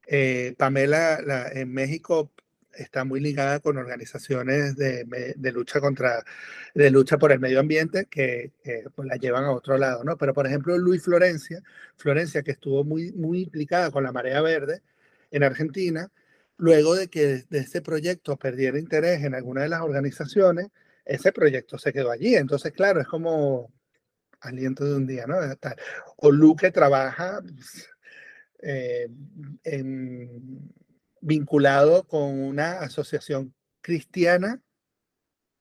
eh, Pamela la, en México está muy ligada con organizaciones de, de, lucha contra, de lucha por el medio ambiente que, que pues, la llevan a otro lado, ¿no? Pero por ejemplo, Luis Florencia, Florencia que estuvo muy, muy implicada con la Marea Verde en Argentina, luego de que de ese proyecto perdiera interés en alguna de las organizaciones, ese proyecto se quedó allí. Entonces, claro, es como aliento de un día, ¿no? O Luke trabaja eh, vinculado con una asociación cristiana,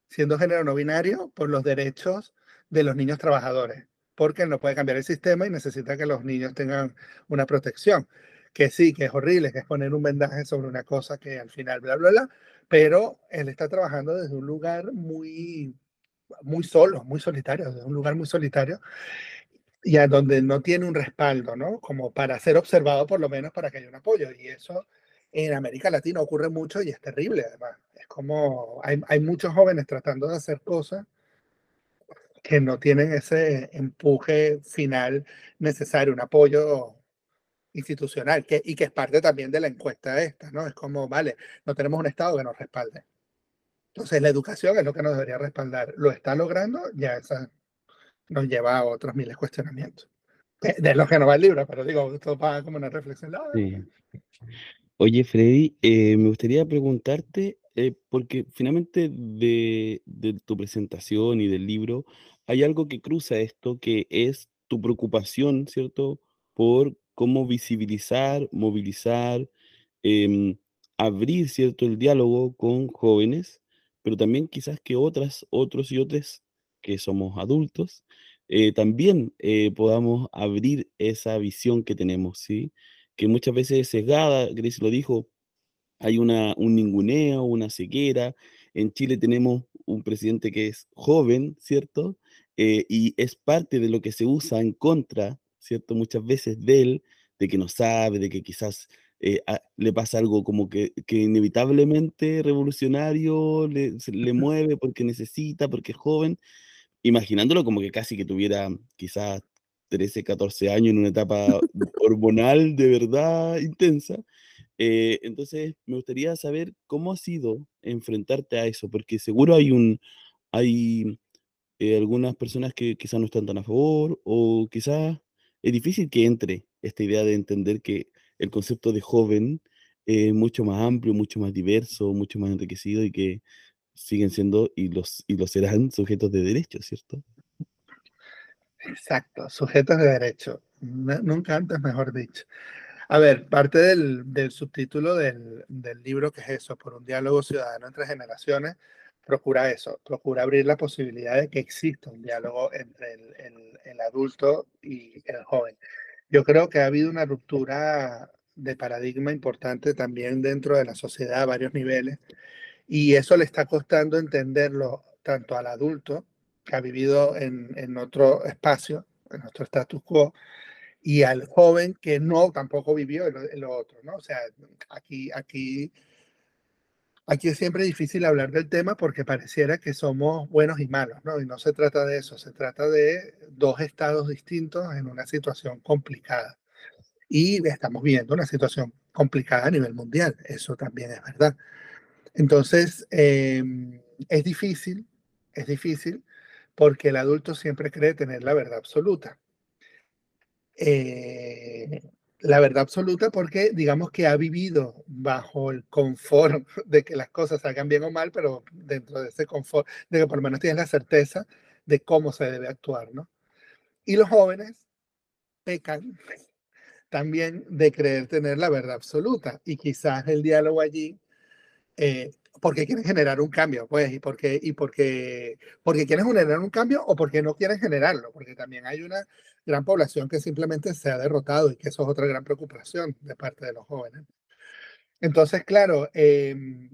siendo género no binario, por los derechos de los niños trabajadores, porque no puede cambiar el sistema y necesita que los niños tengan una protección. que sí, que es horrible, que es poner un vendaje sobre una cosa que al final, bla, bla, bla, pero él está trabajando desde un lugar muy, muy solo, muy solitario, desde un lugar muy solitario, y a donde no tiene un respaldo, ¿no? Como para ser observado por lo menos para que haya un apoyo. Y eso en América Latina ocurre mucho y es terrible, además. Es como hay, hay muchos jóvenes tratando de hacer cosas que no tienen ese empuje final necesario, un apoyo institucional, que, y que es parte también de la encuesta esta, ¿no? Es como, vale, no tenemos un Estado que nos respalde. Entonces, la educación es lo que nos debería respaldar. ¿Lo está logrando? Ya esa nos lleva a otros miles de cuestionamientos. De, los que no va el libro, pero digo, esto va como una reflexión. Oye, Freddy, eh, me gustaría preguntarte, eh, porque finalmente de, de tu presentación y del libro hay algo que cruza esto, que es tu preocupación, ¿cierto? Por cómo visibilizar, movilizar, em, abrir, ¿cierto? El diálogo con jóvenes, pero también quizás que otras, otros y otras que somos adultos, eh, también eh, podamos abrir esa visión que tenemos, ¿sí? Que muchas veces es sesgada, Grace lo dijo, hay una, un ninguneo, una ceguera. En Chile tenemos un presidente que es joven, ¿cierto? Eh, y es parte de lo que se usa en contra, ¿cierto? Muchas veces de él, de que no sabe, de que quizás le pasa algo como que, que inevitablemente revolucionario le, le mueve porque necesita, porque es joven, imaginándolo como que casi que tuviera quizás 13, 14 años en una etapa hormonal de verdad intensa. Eh, entonces, me gustaría saber cómo ha sido enfrentarte a eso, porque seguro hay un, hay eh, algunas personas que quizás no están tan a favor, o quizás es difícil que entre esta idea de entender que el concepto de joven es mucho más amplio, mucho más diverso, mucho más enriquecido y que siguen siendo y los, y serán sujetos de derecho, ¿cierto? Exacto, sujetos de derecho. Nunca antes, mejor dicho. A ver, parte del, del subtítulo del, del, libro, que es eso, por un diálogo ciudadano entre generaciones, procura eso, procura abrir la posibilidad de que exista un diálogo entre el, el adulto y el joven. Yo creo que ha habido una ruptura de paradigma importante también dentro de la sociedad a varios niveles y eso le está costando entenderlo tanto al adulto que ha vivido en, en otro espacio, en nuestro status quo, y al joven que no tampoco vivió en lo, otro, ¿no? O sea, aquí, aquí, aquí es siempre difícil hablar del tema porque pareciera que somos buenos y malos, ¿no? Y no se trata de eso, se trata de dos estados distintos en una situación complicada. Y estamos viendo una situación complicada a nivel mundial, eso también es verdad. Entonces, em, es difícil, es difícil porque el adulto siempre cree tener la verdad absoluta. Eh, la verdad absoluta porque digamos que ha vivido bajo el confort de que las cosas salgan bien o mal, pero dentro de ese confort, de que por lo menos tienes la certeza de cómo se debe actuar, ¿no? Y los jóvenes pecan también de creer tener la verdad absoluta y quizás el diálogo allí eh, porque quieren generar un cambio, pues, y porque, y porque, porque quieren generar un cambio o porque no quieren generarlo, porque también hay una gran población que simplemente se ha derrotado y que eso es otra gran preocupación de parte de los jóvenes. Entonces, claro, em,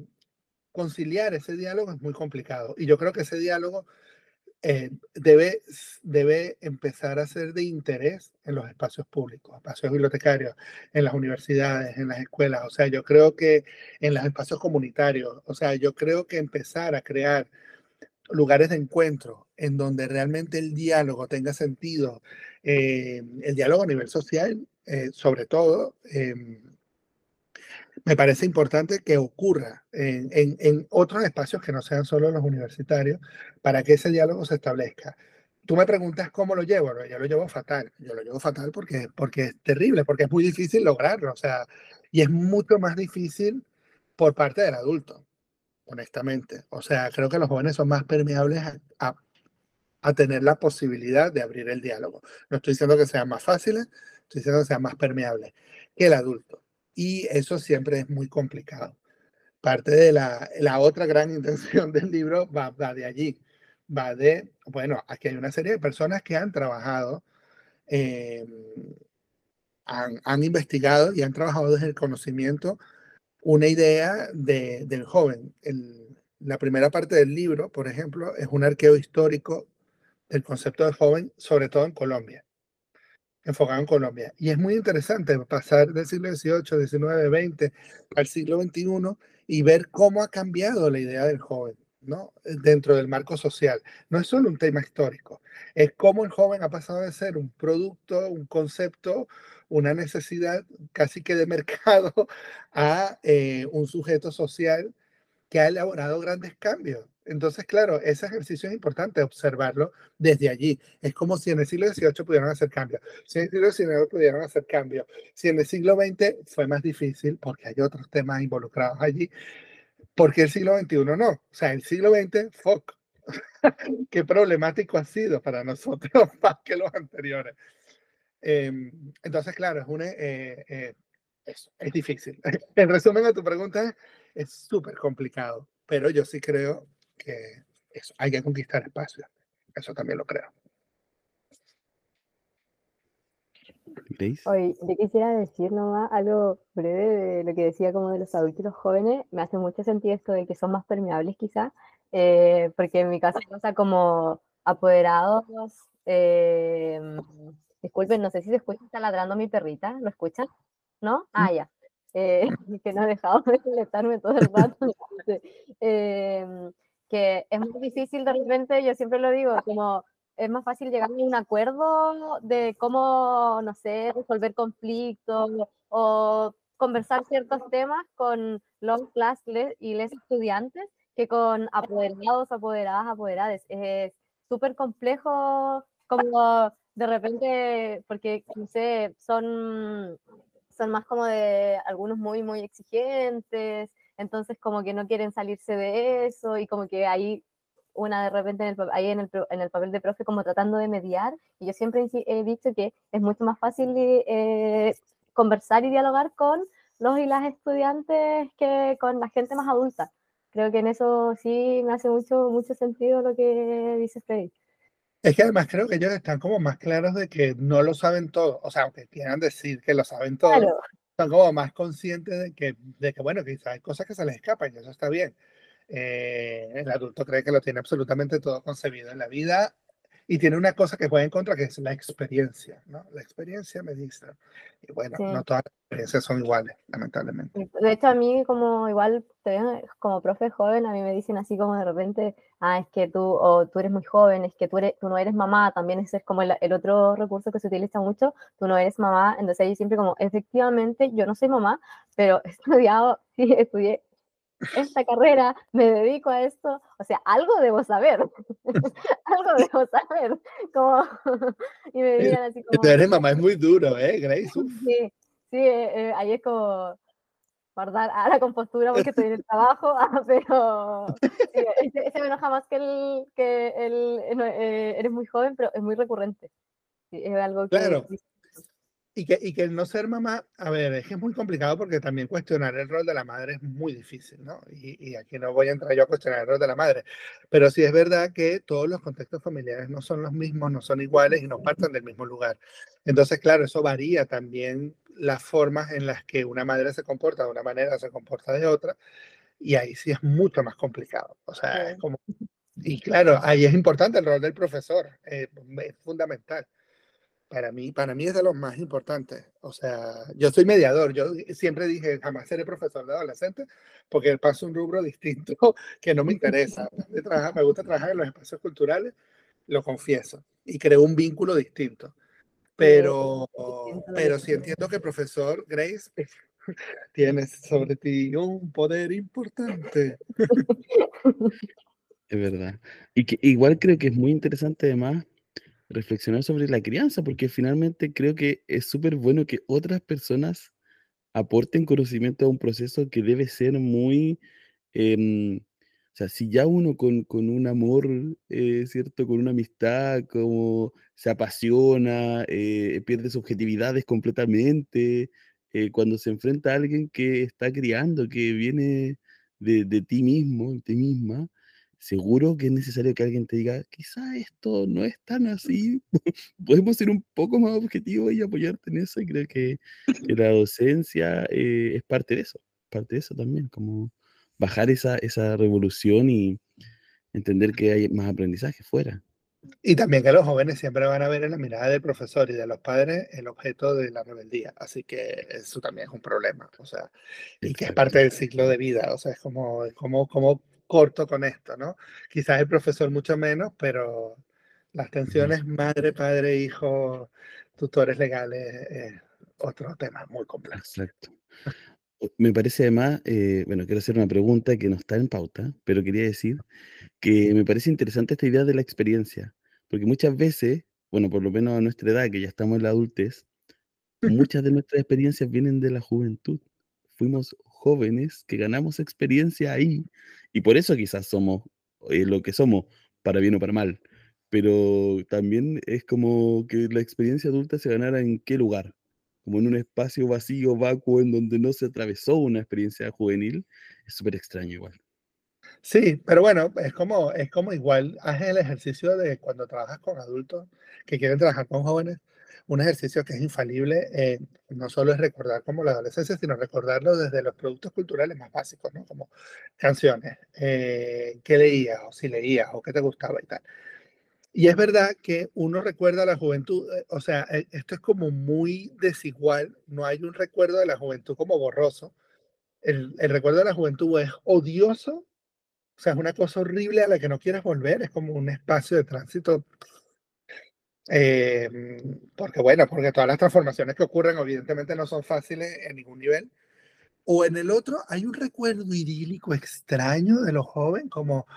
conciliar ese diálogo es muy complicado y yo creo que ese diálogo eh, debe, debe empezar a ser de interés en los espacios públicos, espacios bibliotecarios, en las universidades, en las escuelas. O sea, yo creo que en los espacios comunitarios, o sea, yo creo que empezar a crear lugares de encuentro en donde realmente el diálogo tenga sentido, eh, el diálogo a nivel social, eh, sobre todo, em, me parece importante que ocurra en, en, otros espacios que no sean solo los universitarios para que ese diálogo se establezca. Tú me preguntas cómo lo llevo, yo lo llevo fatal, yo lo llevo fatal porque, porque es terrible, porque es muy difícil lograrlo, o sea, y es mucho más difícil por parte del adulto, honestamente. O sea, creo que los jóvenes son más permeables a, a, tener la posibilidad de abrir el diálogo. No estoy diciendo que sean más fáciles, estoy diciendo que sean más permeables que el adulto y eso siempre es muy complicado. Parte de la, la otra gran intención del libro va, de allí, va de, bueno, aquí hay una serie de personas que han trabajado eh, han, investigado y han trabajado desde el conocimiento una idea de, del joven. la primera parte del libro, por ejemplo, es un arqueo histórico del concepto de joven, sobre todo en Colombia, enfocado en Colombia. Y es muy interesante pasar del siglo XVIII, XIX, XX al siglo XXI y ver cómo ha cambiado la idea del joven. ¿no? dentro del marco social. No es solo un tema histórico, es cómo el joven ha pasado de ser un producto, un concepto, una necesidad casi que de mercado a eh, un sujeto social que ha elaborado grandes cambios. Entonces, claro, ese ejercicio es importante observarlo desde allí. Es como si en el siglo XVIII pudieran hacer cambios, si en el siglo XIX pudieran hacer cambios, si en el siglo XX fue más difícil porque hay otros temas involucrados allí, porque el siglo XXI no. O sea, el siglo XX, fuck. Qué problemático ha sido para nosotros más que los anteriores. Em, entonces, claro, es, una, eh, eh, es, es difícil. En resumen a tu pregunta, es súper complicado, pero yo sí creo que eso, hay que conquistar espacio. Eso también lo creo. Oye, yo quisiera decir nomás algo breve de lo que decía como de los adultos y los jóvenes. Me hace mucho sentido esto de que son más permeables quizás, eh, porque en mi caso pasa como apoderados. Eh, disculpen, no sé si se escucha, está ladrando mi perrita, ¿lo escuchan? ¿No? Ah, ya. Eh, que no ha dejado de molestarme todo el rato. Em, que es muy difícil de repente, yo siempre lo digo, como es más fácil llegar a un acuerdo de cómo, no sé, resolver conflictos o conversar ciertos temas con los clases y les estudiantes que con apoderados, apoderadas, apoderadas. Es súper complejo como de repente, porque, no sé, son, son más como de algunos muy, muy exigentes, entonces como que no quieren salirse de eso y como que ahí una de repente en el, ahí en el, en el, papel de profe como tratando de mediar, y yo siempre he dicho que es mucho más fácil eh, conversar y dialogar con los y las estudiantes que con la gente más adulta. Creo que en eso sí me hace mucho, mucho sentido lo que dice Freddy. Es que además creo que ellos están como más claros de que no lo saben todo, o sea, aunque quieran decir que lo saben todo, están como más conscientes de que, de que, bueno, quizás hay cosas que se les escapan y eso está bien. Eh, el adulto cree que lo tiene absolutamente todo concebido en la vida y tiene una cosa que juega en contra, que es la experiencia, ¿no? La experiencia me dice. Y bueno, no todas las experiencias son iguales, lamentablemente. De hecho, a mí como igual, como profe joven, a mí me dicen así como de repente, ah, es que tú, o tú eres muy joven, es que tú, eres, tú no eres mamá, también ese es como el, el, otro recurso que se utiliza mucho, tú no eres mamá, entonces ahí siempre como, efectivamente, yo no soy mamá, pero he estudiado, sí, estudié esta carrera, me dedico a esto, o sea, algo debo saber, algo debo saber, como, y me digan así como... Eres mamá, es muy duro, ¿eh, Grace? Sí, sí, eh, eh, ahí es como guardar a la compostura porque estoy en el trabajo, ah, pero ese, me enoja más que el que el, eh, eres muy joven, pero es muy recurrente. es algo que... Claro. Y que, y que el no ser mamá, a ver, es que es muy complicado porque también cuestionar el rol de la madre es muy difícil, ¿no? Y, y, aquí no voy a entrar yo a cuestionar el rol de la madre, pero sí es verdad que todos los contextos familiares no son los mismos, no son iguales y no parten del mismo lugar. Entonces, claro, eso varía también las formas en las que una madre se comporta de una manera, se comporta de otra, y ahí sí es mucho más complicado. O sea, es como... Y claro, ahí es importante el rol del profesor, eh, es fundamental para mí, para mí es de los más importantes. O sea, yo soy mediador. Yo siempre dije, jamás seré profesor de adolescentes porque paso un rubro distinto que no me interesa. me gusta trabajar en los espacios culturales, lo confieso, y creo un vínculo distinto. Pero, pero sí entiendo que profesor Grace tienes sobre ti un poder importante. Es verdad. Y que igual creo que es muy interesante además reflexionar sobre la crianza, porque finalmente creo que es súper bueno que otras personas aporten conocimiento a un proceso que debe ser muy, em, o sea, si ya uno con, con un amor, eh, ¿cierto? Con una amistad, como se apasiona, eh, pierde subjetividades completamente, eh, cuando se enfrenta a alguien que está criando, que viene de, de ti mismo, de ti misma, seguro que es necesario que alguien te diga, quizá esto no es tan así, podemos ser un poco más objetivos y apoyarte en eso, y creo que, la docencia eh, es parte de eso, parte de eso también, como bajar esa, esa revolución y entender que hay más aprendizaje fuera. Y también que los jóvenes siempre van a ver en la mirada del profesor y de los padres el objeto de la rebeldía. Así que eso también es un problema. O sea, y que es parte del ciclo de vida. O sea, es como, como, como corto con esto, ¿no? Quizás el profesor mucho menos, pero las tensiones madre, padre, hijo, tutores legales, es otro tema muy complejo. Exacto. Me parece además, eh, bueno, quiero hacer una pregunta que no está en pauta, pero quería decir que me parece interesante esta idea de la experiencia, porque muchas veces, bueno, por lo menos a nuestra edad, que ya estamos en la adultez, muchas de nuestras experiencias vienen de la juventud. Fuimos jóvenes que ganamos experiencia ahí y por eso quizás somos eh, lo que somos, para bien o para mal. Pero también es como que la experiencia adulta se ganara en qué lugar, como en un espacio vacío, vacuo, en donde no se atravesó una experiencia juvenil, es súper extraño igual. Sí, pero bueno, es como, es como igual, haz el ejercicio de cuando trabajas con adultos que quieren trabajar con jóvenes, un ejercicio que es infalible, eh, no solo es recordar como la adolescencia, sino recordarlo desde los productos culturales más básicos, ¿no? Como canciones, eh, qué leías o si leías o qué te gustaba y tal. Y es verdad que uno recuerda a la juventud, eh, o sea, esto es como muy desigual, no hay un recuerdo de la juventud como borroso. El, el recuerdo de la juventud es odioso o sea, es una cosa horrible a la que no quieres volver, es como un espacio de tránsito. Em, porque bueno, porque todas las transformaciones que ocurren evidentemente no son fáciles en ningún nivel. O en el otro hay un recuerdo idílico extraño de los jóvenes, como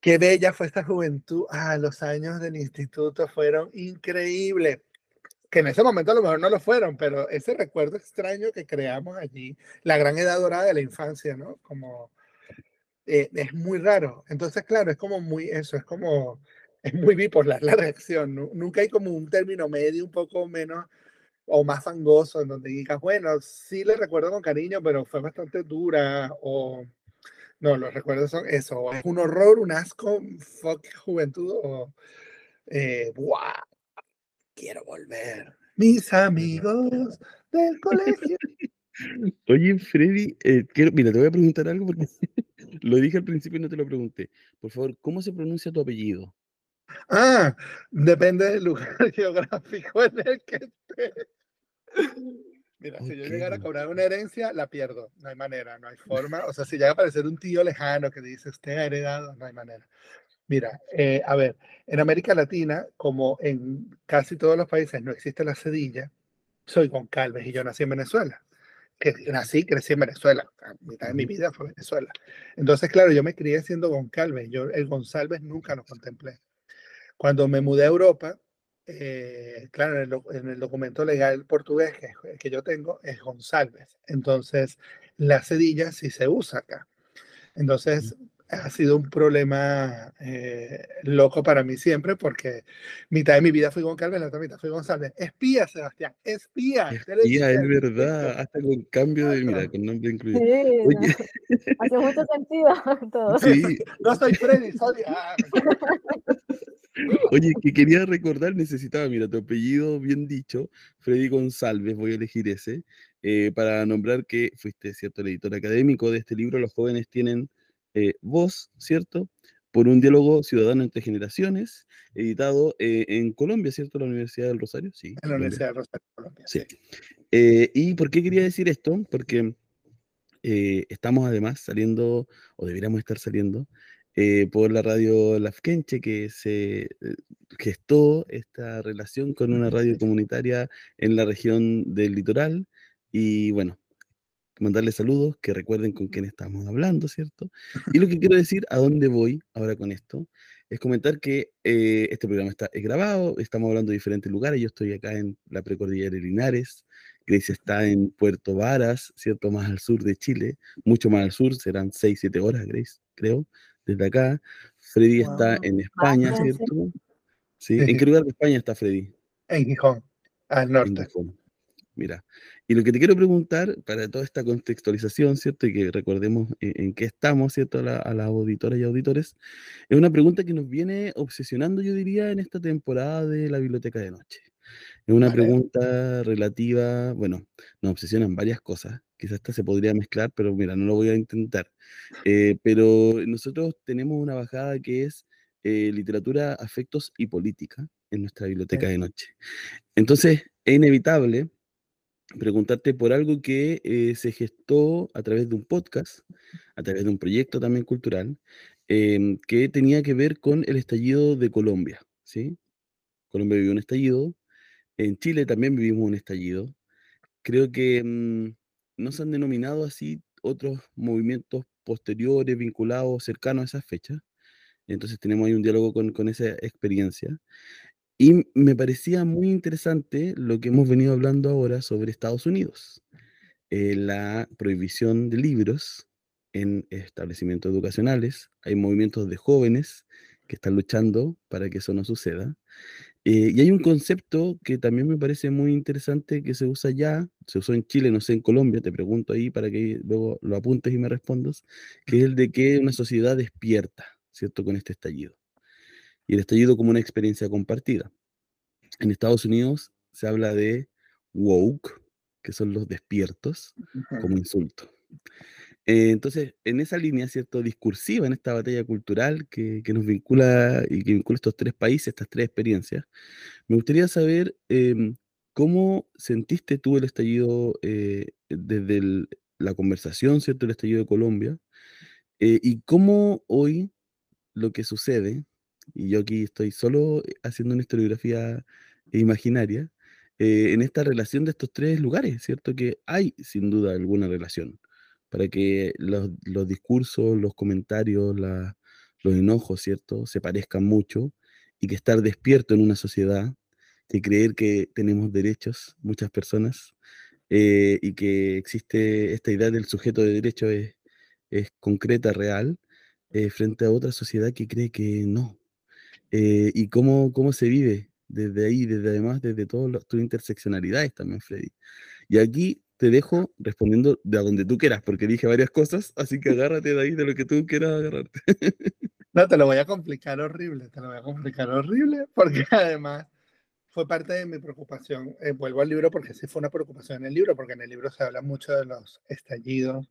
qué bella fue esta juventud. Ah, los años del instituto fueron increíbles. Que en ese momento a lo mejor no lo fueron, pero ese recuerdo extraño que creamos allí, la gran edad dorada de la infancia, ¿no? Como eh, es muy raro. Entonces, claro, es como muy eso, es como, es muy bipolar la reacción. Nunca hay como un término medio un poco menos o más fangoso en donde digas, bueno, sí le recuerdo con cariño, pero fue bastante dura o... No, los recuerdos son eso, es un horror, un asco, fuck juventud o... Eh, quiero volver. Mis amigos del colegio. Oye, Freddy, eh, quiero, mira, te voy a preguntar algo porque lo dije al principio y no te lo pregunté. Por favor, ¿cómo se pronuncia tu apellido? Ah, depende del lugar geográfico en el que esté. Mira, si yo llegara a cobrar una herencia, la pierdo. No hay manera, no hay forma. O sea, si llega a aparecer un tío lejano que dice, usted ha heredado, no hay manera. Mira, eh, a ver, en América Latina, como en casi todos los países no existe la cedilla, soy Goncalves y yo nací en Venezuela que nací, crecí en Venezuela, mitad de mi vida fue Venezuela. Entonces, claro, yo me crié siendo Goncalves, yo el González nunca lo contemplé. Cuando me mudé a Europa, eh, claro, en el, en el, documento legal portugués que, que, yo tengo es González. Entonces, la cedilla sí se usa acá. Entonces, ha sido un problema eh, loco para mí siempre porque mitad de mi vida fui Goncalves, la otra mitad fui González. Espía, Sebastián, espía. Espía, es verdad, hasta con cambio de, mira, con nombre incluido. Sí, hace mucho sentido todo. Sí. No soy Freddy, soy... Ah. Oye, que quería recordar, necesitaba, mira, tu apellido bien dicho, Freddy González, voy a elegir ese, eh, para nombrar que fuiste, ¿cierto?, el editor académico de este libro, Los jóvenes tienen eh, Voz, ¿cierto? Por un diálogo ciudadano entre generaciones, editado eh, en Colombia, ¿cierto? La Universidad del Rosario, sí. En la Universidad del Rosario, Colombia. Sí. Eh, ¿Y por qué quería decir esto? Porque estamos además saliendo, o deberíamos estar saliendo, por la radio Lafkenche, que se gestó esta relación con una radio comunitaria en la región del litoral. Y bueno, mandarles saludos, que recuerden con quién estamos hablando, ¿cierto? Y lo que quiero decir, a dónde voy ahora con esto, es comentar que eh, este programa está grabado, estamos hablando de diferentes lugares, yo estoy acá en la precordillera de Linares, Grace está en Puerto Varas, ¿cierto? Más al sur de Chile, mucho más al sur, serán 6, 7 horas, Grace, creo, desde acá. Freddy está en España, ¿cierto? Sí. ¿En qué lugar de España está Freddy? En Gijón, al norte. Mira, y lo que te quiero preguntar para toda esta contextualización, ¿cierto? Y que recordemos en, en qué estamos, ¿cierto? A, la, a, las auditoras y auditores, es una pregunta que nos viene obsesionando, yo diría, en esta temporada de la biblioteca de noche. Es una vale. pregunta relativa, bueno, nos obsesionan varias cosas, quizás esta se podría mezclar, pero mira, no lo voy a intentar. Eh, pero nosotros tenemos una bajada que es eh, literatura, afectos y política en nuestra biblioteca sí. de noche. Entonces, es inevitable preguntarte por algo que eh, se gestó a través de un podcast, a través de un proyecto también cultural, eh, que tenía que ver con el estallido de Colombia, ¿sí? Colombia vivió un estallido, en Chile también vivimos un estallido. Creo que mmm, no se han denominado así otros movimientos posteriores, vinculados, cercanos a esas fechas. Entonces tenemos ahí un diálogo con, con esa experiencia. Y me parecía muy interesante lo que hemos venido hablando ahora sobre Estados Unidos, eh, la prohibición de libros en establecimientos educacionales. Hay movimientos de jóvenes que están luchando para que eso no suceda. Eh, y hay un concepto que también me parece muy interesante que se usa ya, se usó en Chile, no sé, en Colombia, te pregunto ahí para que luego lo apuntes y me respondas, que es el de que una sociedad despierta, ¿cierto?, con este estallido y el estallido como una experiencia compartida. En Estados Unidos se habla de woke, que son los despiertos, como insulto. Eh, entonces, en esa línea, ¿cierto?, discursiva, en esta batalla cultural que, que, nos vincula y que vincula estos tres países, estas tres experiencias, me gustaría saber eh, cómo sentiste tú el estallido eh, desde la conversación, ¿cierto?, el estallido de Colombia, eh, y cómo hoy lo que sucede y yo aquí estoy solo haciendo una historiografía imaginaria, en esta relación de estos tres lugares, ¿cierto? Que hay sin duda alguna relación, para que los, discursos, los comentarios, los enojos, ¿cierto? Se parezcan mucho y que estar despierto en una sociedad, que creer que tenemos derechos, muchas personas, eh, y que existe esta idea del sujeto de derecho es, es concreta, real, eh, frente a otra sociedad que cree que no, eh, y cómo, cómo se vive desde ahí, desde además, desde todas tus interseccionalidades también, Freddy. Y aquí te dejo respondiendo de a donde tú quieras, porque dije varias cosas, así que agárrate de ahí, de lo que tú quieras agarrarte. No, te lo voy a complicar horrible, te lo voy a complicar horrible, porque además fue parte de mi preocupación. Eh, vuelvo al libro porque sí fue una preocupación en el libro, porque en el libro se habla mucho de los estallidos.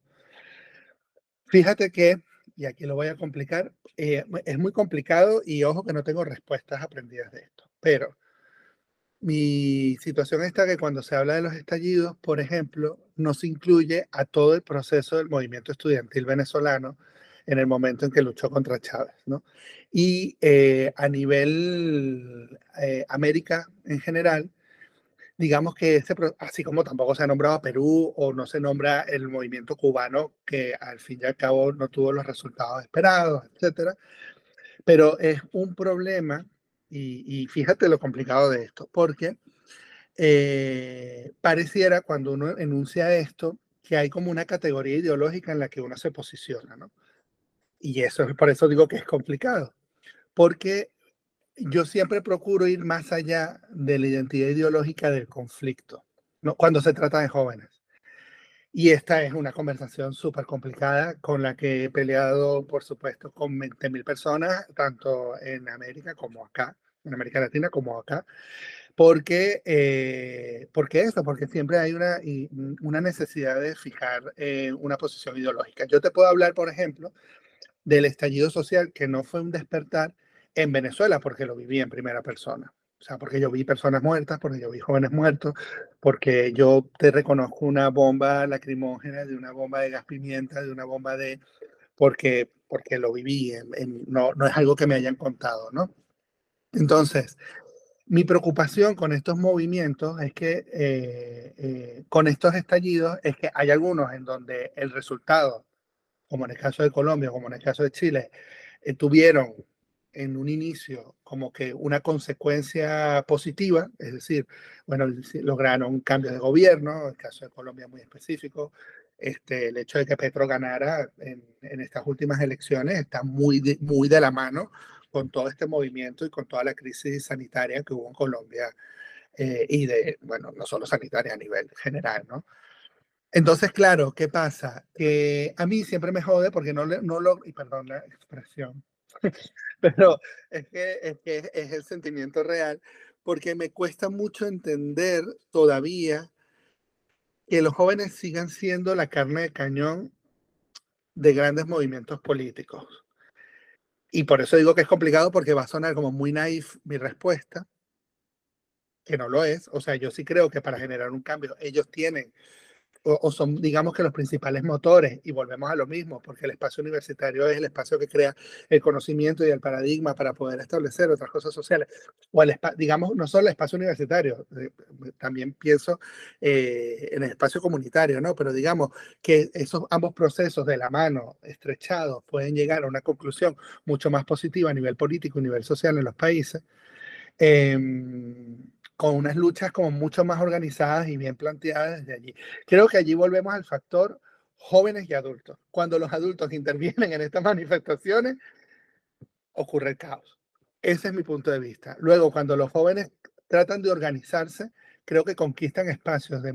Fíjate que y aquí lo voy a complicar, eh, es muy complicado y ojo que no tengo respuestas aprendidas de esto, pero mi situación está que cuando se habla de los estallidos, por ejemplo, no se incluye a todo el proceso del movimiento estudiantil venezolano en el momento en que luchó contra Chávez, ¿no? Y eh, a nivel eh, América en general, digamos que este, así como tampoco se ha nombrado a Perú o no se nombra el movimiento cubano, que al fin y al cabo no tuvo los resultados esperados, etcétera. Pero es un problema, y, fíjate lo complicado de esto, porque eh, pareciera cuando uno enuncia esto que hay como una categoría ideológica en la que uno se posiciona, ¿no? Y eso es por eso digo que es complicado, porque yo siempre procuro ir más allá de la identidad ideológica del conflicto, ¿no? cuando se trata de jóvenes. Y esta es una conversación súper complicada con la que he peleado, por supuesto, con 20.000 personas, tanto en América como acá, en América Latina como acá. Porque, eh, porque eso, porque siempre hay una, una necesidad de fijar eh, una posición ideológica. Yo te puedo hablar, por ejemplo, del estallido social, que no fue un despertar, en Venezuela porque lo viví en primera persona. O sea, porque yo vi personas muertas, porque yo vi jóvenes muertos, porque yo te reconozco una bomba lacrimógena, de una bomba de gas pimienta, de una bomba de... porque, porque lo viví, no, no es algo que me hayan contado, ¿no? Entonces, mi preocupación con estos movimientos es que, eh, eh, con estos estallidos, es que hay algunos en donde el resultado, como en el caso de Colombia, como en el caso de Chile, eh, tuvieron en un inicio como que una consecuencia positiva, es decir, bueno, lograron un cambio de gobierno, el caso de Colombia muy específico, este, el hecho de que Petro ganara en, en estas últimas elecciones está muy de, muy de la mano con todo este movimiento y con toda la crisis sanitaria que hubo en Colombia eh, y de, bueno, no solo sanitaria, a nivel general, ¿no? Entonces, claro, ¿qué pasa? Que a mí siempre me jode porque no, no lo, y perdón la expresión, pero es que, es que es el sentimiento real, porque me cuesta mucho entender todavía que los jóvenes sigan siendo la carne de cañón de grandes movimientos políticos. Y por eso digo que es complicado porque va a sonar como muy naif mi respuesta, que no lo es. O sea, yo sí creo que para generar un cambio ellos tienen o, son, digamos que los principales motores, y volvemos a lo mismo, porque el espacio universitario es el espacio que crea el conocimiento y el paradigma para poder establecer otras cosas sociales, o el digamos, no solo el espacio universitario, eh, también pienso eh, en el espacio comunitario, ¿no? Pero digamos que esos ambos procesos de la mano, estrechados, pueden llegar a una conclusión mucho más positiva a nivel político y nivel social en los países. Eh, con unas luchas como mucho más organizadas y bien planteadas desde allí. Creo que allí volvemos al factor jóvenes y adultos. Cuando los adultos intervienen en estas manifestaciones, ocurre el caos. Ese es mi punto de vista. Luego, cuando los jóvenes tratan de organizarse, creo que conquistan espacios de,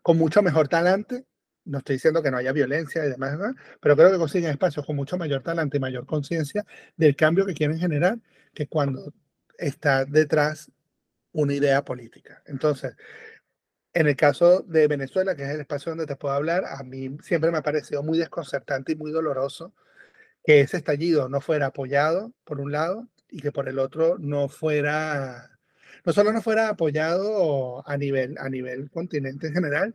con mucho mejor talante. No estoy diciendo que no haya violencia y demás, pero creo que consiguen espacios con mucho mayor talante y mayor conciencia del cambio que quieren generar que cuando está detrás una idea política. Entonces, en el caso de Venezuela, que es el espacio donde te puedo hablar, a mí siempre me ha parecido muy desconcertante y muy doloroso que ese estallido no fuera apoyado por un lado y que por el otro no fuera, no solo no fuera apoyado a nivel, a nivel continente en general,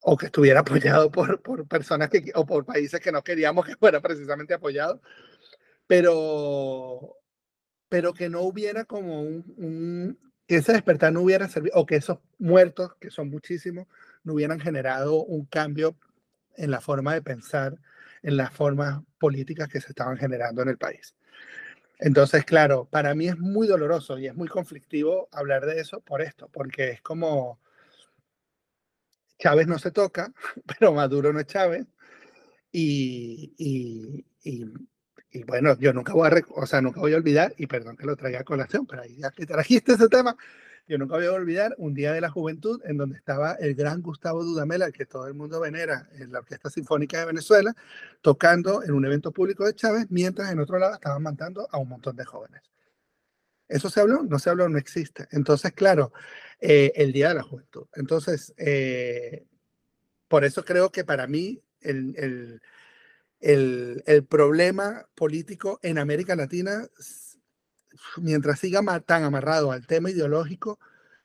o que estuviera apoyado por, por personas que, o por países que no queríamos que fuera precisamente apoyado, pero pero que no hubiera como un, que ese despertar no hubiera servido, o que esos muertos, que son muchísimos, no hubieran generado un cambio en la forma de pensar, en las formas políticas que se estaban generando en el país. Entonces, claro, para mí es muy doloroso y es muy conflictivo hablar de eso por esto, porque es como Chávez no se toca, pero Maduro no es Chávez, y, bueno, yo nunca voy a, o sea, nunca voy a olvidar, y perdón que lo traiga a colación, pero ahí ya que trajiste ese tema, yo nunca voy a olvidar un día de la juventud en donde estaba el gran Gustavo Dudamel, al que todo el mundo venera en la Orquesta Sinfónica de Venezuela, tocando en un evento público de Chávez, mientras en otro lado estaban mandando a un montón de jóvenes. ¿Eso se habló? No se habló, no existe. Entonces, claro, eh, el Día de la Juventud. Entonces, eh, por eso creo que para mí el, el el, el, problema político en América Latina, mientras siga tan amarrado al tema ideológico,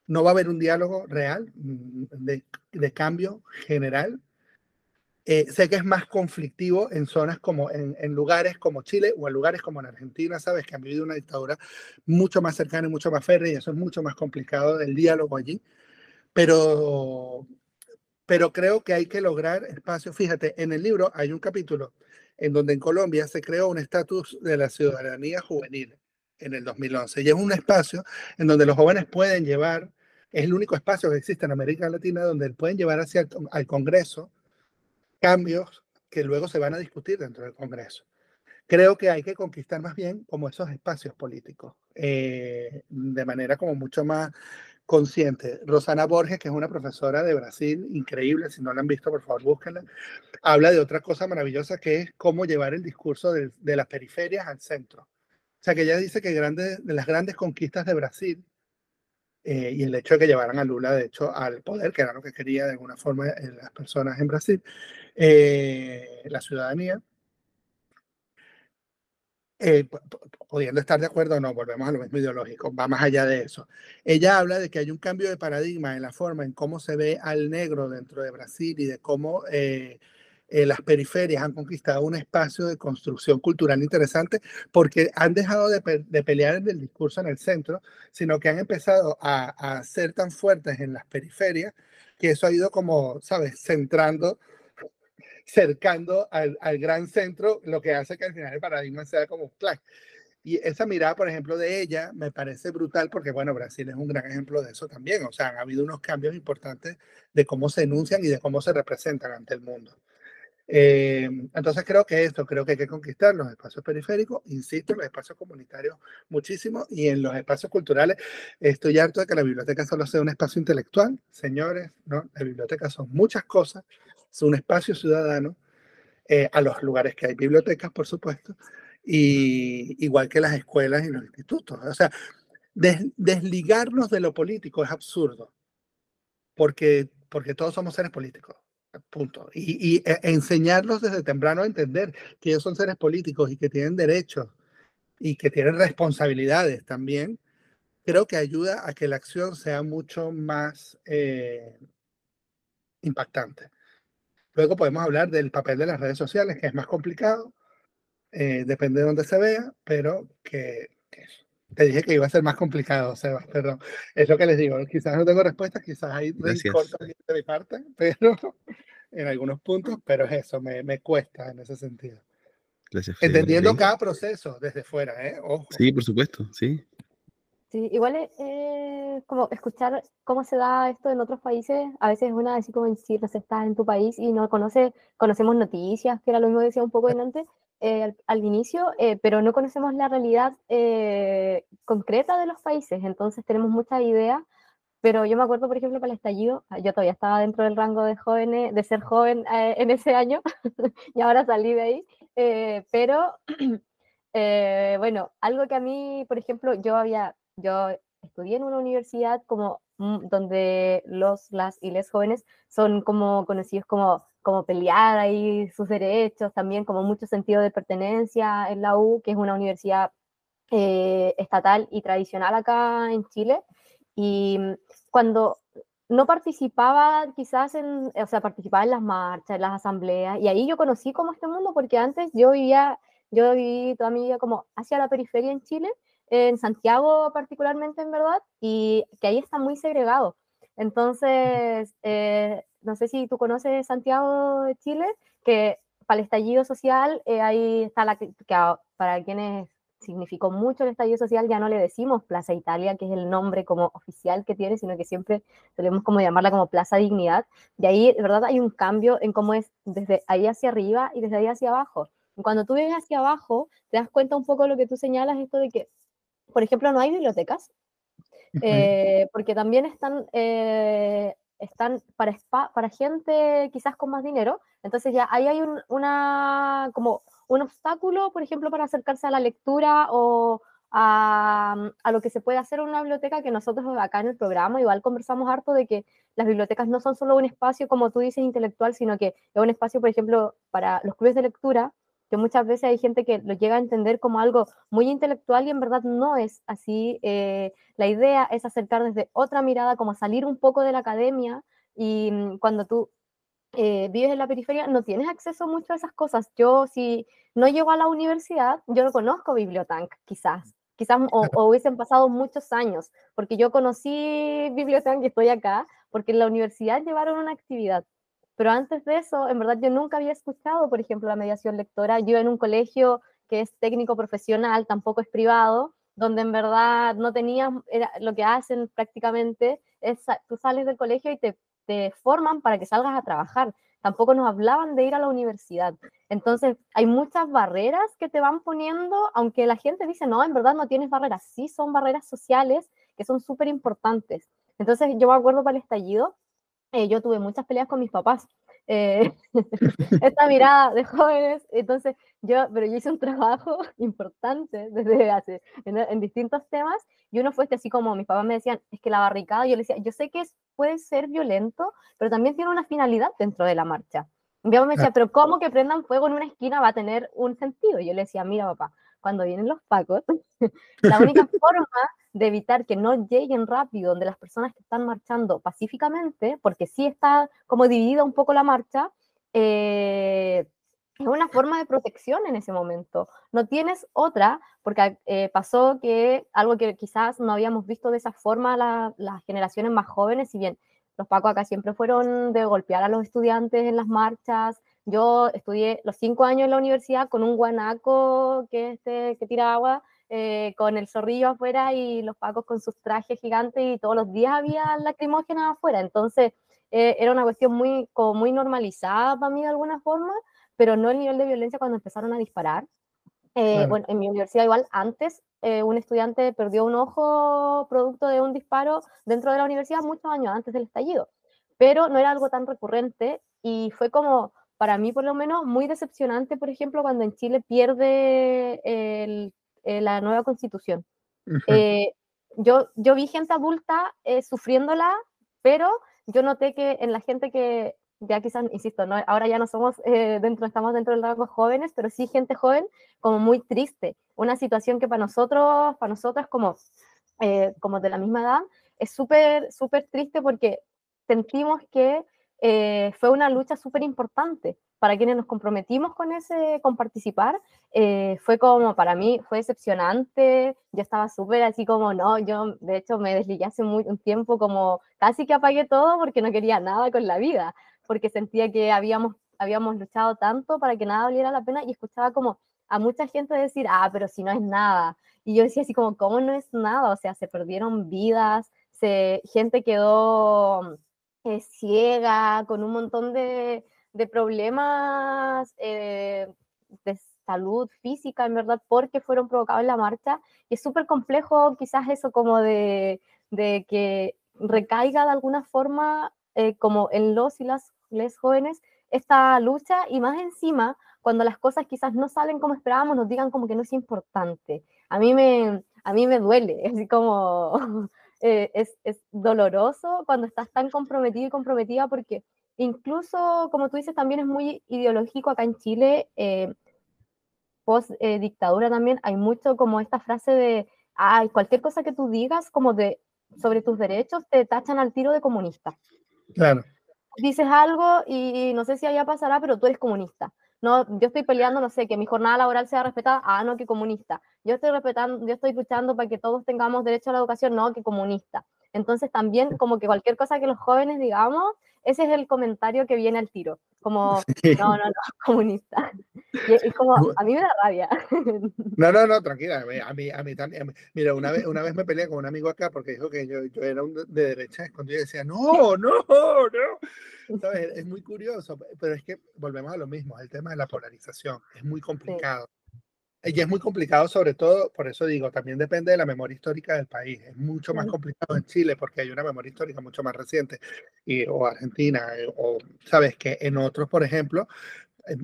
no va a haber un diálogo real mm, de, de cambio general. Eh, sé que es más conflictivo en zonas como en, en, lugares como Chile o en lugares como en Argentina, sabes que han vivido una dictadura mucho más cercana y mucho más férrea y eso es mucho más complicado el diálogo allí. Pero pero creo que hay que lograr espacio. Fíjate, en el libro hay un capítulo en donde en Colombia se creó un estatus de la ciudadanía juvenil en el 2011 y es un espacio en donde los jóvenes pueden llevar, es el único espacio que existe en América Latina donde pueden llevar hacia el, al Congreso cambios que luego se van a discutir dentro del Congreso. Creo que hay que conquistar más bien como esos espacios políticos, eh, de manera como mucho más consciente. Rosana Borges, que es una profesora de Brasil, increíble, si no la han visto, por favor, búsquenla, habla de otra cosa maravillosa que es cómo llevar el discurso de, las periferias al centro. O sea, que ella dice que de las grandes conquistas de Brasil eh, y el hecho de que llevaran a Lula, de hecho, al poder, que era lo que quería de alguna forma las personas en Brasil, eh, la ciudadanía, eh, pudiendo estar de acuerdo o no, volvemos a lo mismo ideológico, va más allá de eso. Ella habla de que hay un cambio de paradigma en la forma en cómo se ve al negro dentro de Brasil y de cómo eh, eh, las periferias han conquistado un espacio de construcción cultural interesante porque han dejado de, pelear en el discurso en el centro, sino que han empezado a, a ser tan fuertes en las periferias que eso ha ido como, ¿sabes?, centrando cercando al, al, gran centro, lo que hace que al final el paradigma sea como clac. Y esa mirada, por ejemplo, de ella me parece brutal porque, bueno, Brasil es un gran ejemplo de eso también. O sea, han habido unos cambios importantes de cómo se enuncian y de cómo se representan ante el mundo. Eh, entonces creo que esto, creo que hay que conquistar los espacios periféricos, insisto, los espacios comunitarios muchísimo y en los espacios culturales. Estoy harto de que la biblioteca solo sea un espacio intelectual, señores, ¿no? La biblioteca son muchas cosas, es un espacio ciudadano, eh, a los lugares que hay bibliotecas, por supuesto, y igual que las escuelas y los institutos. O sea, desligarnos de lo político es absurdo, porque, porque todos somos seres políticos. Punto. Y, e, enseñarlos desde temprano a entender que ellos son seres políticos y que tienen derechos y que tienen responsabilidades también, creo que ayuda a que la acción sea mucho más eh, impactante. Luego podemos hablar del papel de las redes sociales, que es más complicado, eh, depende de dónde se vea, pero que, te dije que iba a ser más complicado, Sebas, perdón. Es lo que les digo, quizás no tengo respuestas, quizás hay corto de mi parte, pero en algunos puntos, pero es eso, me, me cuesta en ese sentido. Gracias, Entendiendo cada proceso desde fuera, ¿eh? Ojo. Sí, por supuesto, sí. Sí, igual es como escuchar cómo se da esto en otros países. A veces es una así como decir, no sé, estás en tu país y no conoce, conocemos noticias, que era lo mismo que decía un poco antes, eh, al, inicio, eh, pero no conocemos la realidad eh, concreta de los países. Entonces tenemos muchas ideas, pero yo me acuerdo, por ejemplo, para el estallido, ah, yo todavía estaba dentro del rango de jóvenes, de ser joven en ese año, y ahora salí de ahí, pero bueno, algo que a mí, por ejemplo, yo había yo estudié en una universidad como mm, donde los, las y les jóvenes son como conocidos como, como pelear ahí sus derechos, también como mucho sentido de pertenencia en la U, que es una universidad eh, estatal y tradicional acá en Chile. Y mm, cuando no participaba quizás en, o sea, participaba en las marchas, en las asambleas, y ahí yo conocí como este mundo, porque antes yo vivía, yo viví toda mi vida como hacia la periferia en Chile, en Santiago particularmente, en verdad, y que ahí está muy segregado. Entonces, eh, no sé si tú conoces Santiago de Chile, que para el estallido social, eh, ahí está la que para quienes significó mucho el estallido social, ya no le decimos Plaza Italia, que es el nombre como oficial que tiene, sino que siempre solemos como llamarla como Plaza Dignidad. De ahí, de verdad, hay un cambio en cómo es desde ahí hacia arriba y desde ahí hacia abajo. Cuando tú vienes hacia abajo, te das cuenta un poco de lo que tú señalas, esto de que por ejemplo, no hay bibliotecas, eh, porque también están, eh, están para, para gente quizás con más dinero, entonces ya ahí hay un, una, como un obstáculo, por ejemplo, para acercarse a la lectura o a, a, lo que se puede hacer en una biblioteca, que nosotros acá en el programa igual conversamos harto de que las bibliotecas no son solo un espacio, como tú dices, intelectual, sino que es un espacio, por ejemplo, para los clubes de lectura, que muchas veces hay gente que lo llega a entender como algo muy intelectual y en verdad no es así. Eh, la idea es acercar desde otra mirada, como salir un poco de la academia y mm, cuando tú eh, vives en la periferia no tienes acceso mucho a esas cosas. Yo si no llego a la universidad, yo no conozco Bibliotank, quizás. Quizás o, o hubiesen pasado muchos años, porque yo conocí Bibliotank y estoy acá, porque en la universidad llevaron una actividad pero antes de eso, en verdad yo nunca había escuchado, por ejemplo, la mediación lectora. Yo en un colegio que es técnico profesional, tampoco es privado, donde en verdad no tenías, lo que hacen prácticamente es, tú sales del colegio y te, forman para que salgas a trabajar. Tampoco nos hablaban de ir a la universidad. Entonces, hay muchas barreras que te van poniendo, aunque la gente dice, no, en verdad no tienes barreras. Sí, son barreras sociales que son súper importantes. Entonces, yo me acuerdo para el estallido, eh, yo tuve muchas peleas con mis papás. Eh, esta mirada de jóvenes, entonces yo, pero yo hice un trabajo importante desde hace, en, distintos temas, y uno fue que así como mis papás me decían, es que la barricada, yo les decía, yo sé que puede ser violento, pero también tiene una finalidad dentro de la marcha. Mi papá me decía, pero ¿cómo que prendan fuego en una esquina va a tener un sentido? Y yo le decía, mira papá, cuando vienen los pacos, la única forma de evitar que no lleguen rápido donde las personas que están marchando pacíficamente, porque sí está como dividida un poco la marcha, eh, es una forma de protección en ese momento. No tienes otra, porque eh, pasó que algo que quizás no habíamos visto de esa forma las generaciones más jóvenes, si bien los pacos acá siempre fueron de golpear a los estudiantes en las marchas. Yo estudié los cinco años en la universidad con un guanaco que, este, que tira agua eh, con el zorrillo afuera y los pacos con sus trajes gigantes y todos los días había lacrimógenas afuera. Entonces eh, era una cuestión muy, como muy normalizada para mí de alguna forma, pero no el nivel de violencia cuando empezaron a disparar. Eh, bueno, en mi universidad igual antes eh, un estudiante perdió un ojo producto de un disparo dentro de la universidad muchos años antes del estallido, pero no era algo tan recurrente y fue como, para mí por lo menos, muy decepcionante, por ejemplo, cuando en Chile pierde el, la nueva constitución. yo, yo vi gente adulta sufriéndola, pero yo noté que en la gente que ya quizás, insisto, ¿no? ahora ya no somos eh, dentro, estamos dentro del rango jóvenes, pero sí gente joven como muy triste. Una situación que para nosotros, para nosotras como, eh, como de la misma edad, es súper, súper triste porque sentimos que eh, fue una lucha súper importante para quienes nos comprometimos con ese, con participar. fue como, para mí, fue decepcionante. Yo estaba súper así como, no, yo de hecho me desligué hace muy, un tiempo como casi que apagué todo porque no quería nada con la vida porque sentía que habíamos, habíamos luchado tanto para que nada valiera la pena y escuchaba como a mucha gente decir, ah, pero si no es nada. Y yo decía así como, ¿cómo no es nada? O sea, se perdieron vidas, se, gente quedó eh, ciega, con un montón de, de problemas eh, de salud física, en verdad, porque fueron provocados en la marcha. Y es súper complejo quizás eso como de, de que recaiga de alguna forma eh, como en los y las les jóvenes esta lucha y más encima cuando las cosas quizás no salen como esperábamos, nos digan como que no es importante. A mí me, a mí me duele, así como eh, es, es, doloroso cuando estás tan comprometido y comprometida porque incluso, como tú dices, también es muy ideológico acá en Chile, eh, post eh, dictadura también, hay mucho como esta frase de, ay, cualquier cosa que tú digas como de sobre tus derechos te tachan al tiro de comunista. Claro dices algo y no sé si allá pasará, pero tú eres comunista. No, yo estoy peleando, no sé, que mi jornada laboral sea respetada, ah, no, que comunista. Yo estoy respetando, yo estoy luchando para que todos tengamos derecho a la educación, no, que comunista. Entonces también como que cualquier cosa que los jóvenes digamos, ese es el comentario que viene al tiro, como, no, no, no, comunista. Y es como, a mí me da rabia. No, no, no, tranquila, a mí, a mí también. Mira, una vez, una vez me peleé con un amigo acá porque dijo que yo, yo era un de derecha escondido y decía, no, no, no. ¿Sabes? Es muy curioso, pero es que volvemos a lo mismo, el tema de la polarización, es muy complicado. Y es muy complicado, sobre todo, por eso digo, también depende de la memoria histórica del país. Es mucho más complicado en Chile porque hay una memoria histórica mucho más reciente, y, o Argentina, eh, o sabes que en otros, por ejemplo,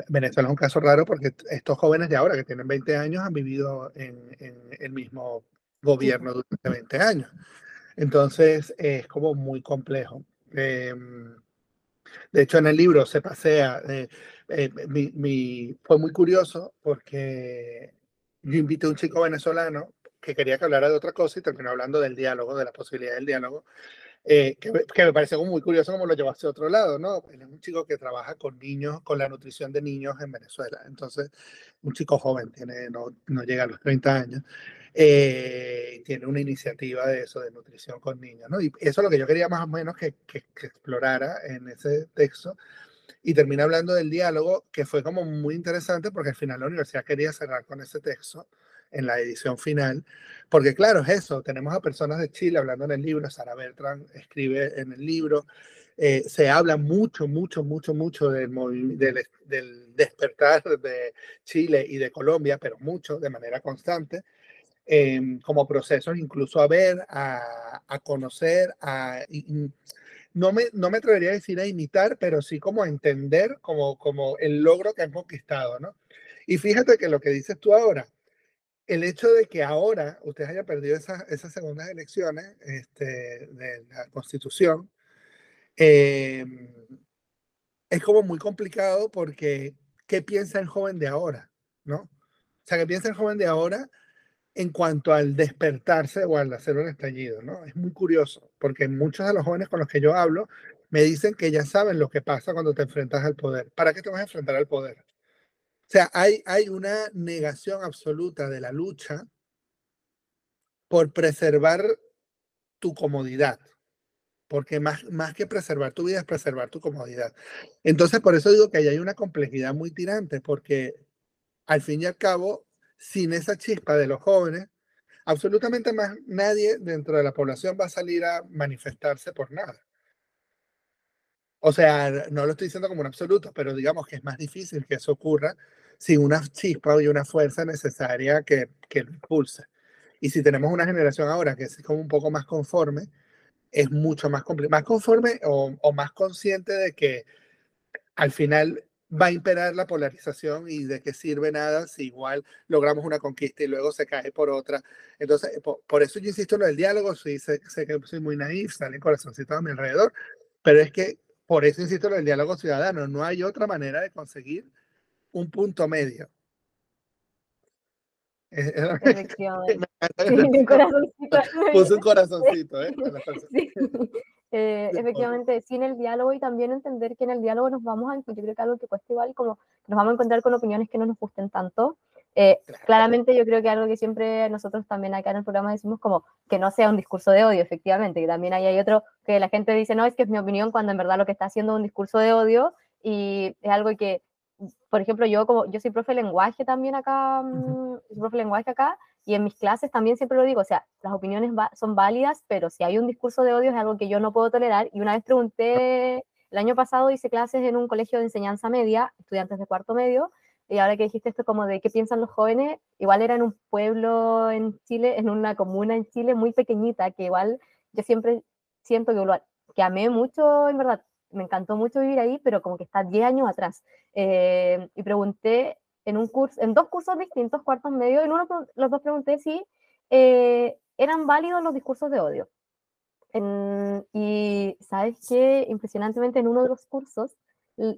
Venezuela es un caso raro porque estos jóvenes de ahora que tienen 20 años han vivido en, el mismo gobierno durante 20 años. Entonces es como muy complejo. Em, de hecho, en el libro se pasea. Eh, eh, mi, fue muy curioso porque yo invité a un chico venezolano que quería que hablara de otra cosa y terminó hablando del diálogo, de la posibilidad del diálogo, eh, que, que, me parece muy curioso como lo llevó hacia otro lado, ¿no? Él es un chico que trabaja con niños, con la nutrición de niños en Venezuela. Entonces, un chico joven, tiene, no, no llega a los 30 años, eh, tiene una iniciativa de eso, de nutrición con niños, ¿no? Y eso es lo que yo quería más o menos que, que, que explorara en ese texto, y termina hablando del diálogo, que fue como muy interesante porque al final la universidad quería cerrar con ese texto en la edición final, porque claro, es eso, tenemos a personas de Chile hablando en el libro, Sara Bertrand escribe en el libro, eh, se habla mucho, mucho, mucho, mucho del, del, del, despertar de Chile y de Colombia, pero mucho, de manera constante, eh, como procesos incluso a ver, a, a conocer, a no me, no me atrevería a decir a imitar, pero sí como a entender como, como el logro que han conquistado, ¿no? Y fíjate que lo que dices tú ahora, el hecho de que ahora usted haya perdido esas, esas segundas elecciones este, de la constitución, em, es como muy complicado porque ¿qué piensa el joven de ahora? ¿No? O sea, ¿qué piensa el joven de ahora en cuanto al despertarse o al hacer un estallido, ¿no? Es muy curioso, porque muchos de los jóvenes con los que yo hablo me dicen que ya saben lo que pasa cuando te enfrentas al poder. ¿Para qué te vas a enfrentar al poder? O sea, hay, hay una negación absoluta de la lucha por preservar tu comodidad, porque más, más que preservar tu vida es preservar tu comodidad. Entonces, por eso digo que ahí hay una complejidad muy tirante, porque al fin y al cabo sin esa chispa de los jóvenes, absolutamente más nadie dentro de la población va a salir a manifestarse por nada. O sea, no lo estoy diciendo como un absoluto, pero digamos que es más difícil que eso ocurra sin una chispa y una fuerza necesaria que, que lo. Y si tenemos una generación ahora que es como un poco más conforme, es mucho más más conforme o, o, más consciente de que al final va a imperar la polarización y de qué sirve nada si igual logramos una conquista y luego se cae por otra. Entonces, por, eso yo insisto en el diálogo, sí, sé, sé, que soy muy naif, sale corazoncito a mi alrededor, pero es que por eso insisto en el diálogo ciudadano, no hay otra manera de conseguir un punto medio. Efectivamente. Puse un corazoncito, ¿eh? Sí. Eh, efectivamente, sin el diálogo y también entender que en el diálogo nos vamos a, yo creo que algo que cuesta igual, como nos vamos a encontrar con opiniones que no nos gusten tanto. Eh, claramente yo creo que algo que siempre nosotros también acá en el programa decimos como que no sea un discurso de odio, efectivamente, que también ahí hay otro que la gente dice, no, es que es mi opinión cuando en verdad lo que está haciendo es un discurso de odio y es algo que, por ejemplo, yo como yo soy profe de lenguaje también acá, uh soy profe de lenguaje acá, y en mis clases también siempre lo digo, o sea, las opiniones son válidas, pero si hay un discurso de odio es algo que yo no puedo tolerar. Y una vez pregunté, el año pasado hice clases en un colegio de enseñanza media, estudiantes de cuarto medio, y ahora que dijiste esto como de qué piensan los jóvenes, igual era en un pueblo en Chile, en una comuna en Chile muy pequeñita, que igual yo siempre siento que, que amé mucho, en verdad, me encantó mucho vivir ahí, pero como que está 10 años atrás. Eh, y pregunté en un curso, en dos cursos distintos, cuartos medios, en uno los dos pregunté si eh, eran válidos los discursos de odio. y sabes que impresionantemente en uno de los cursos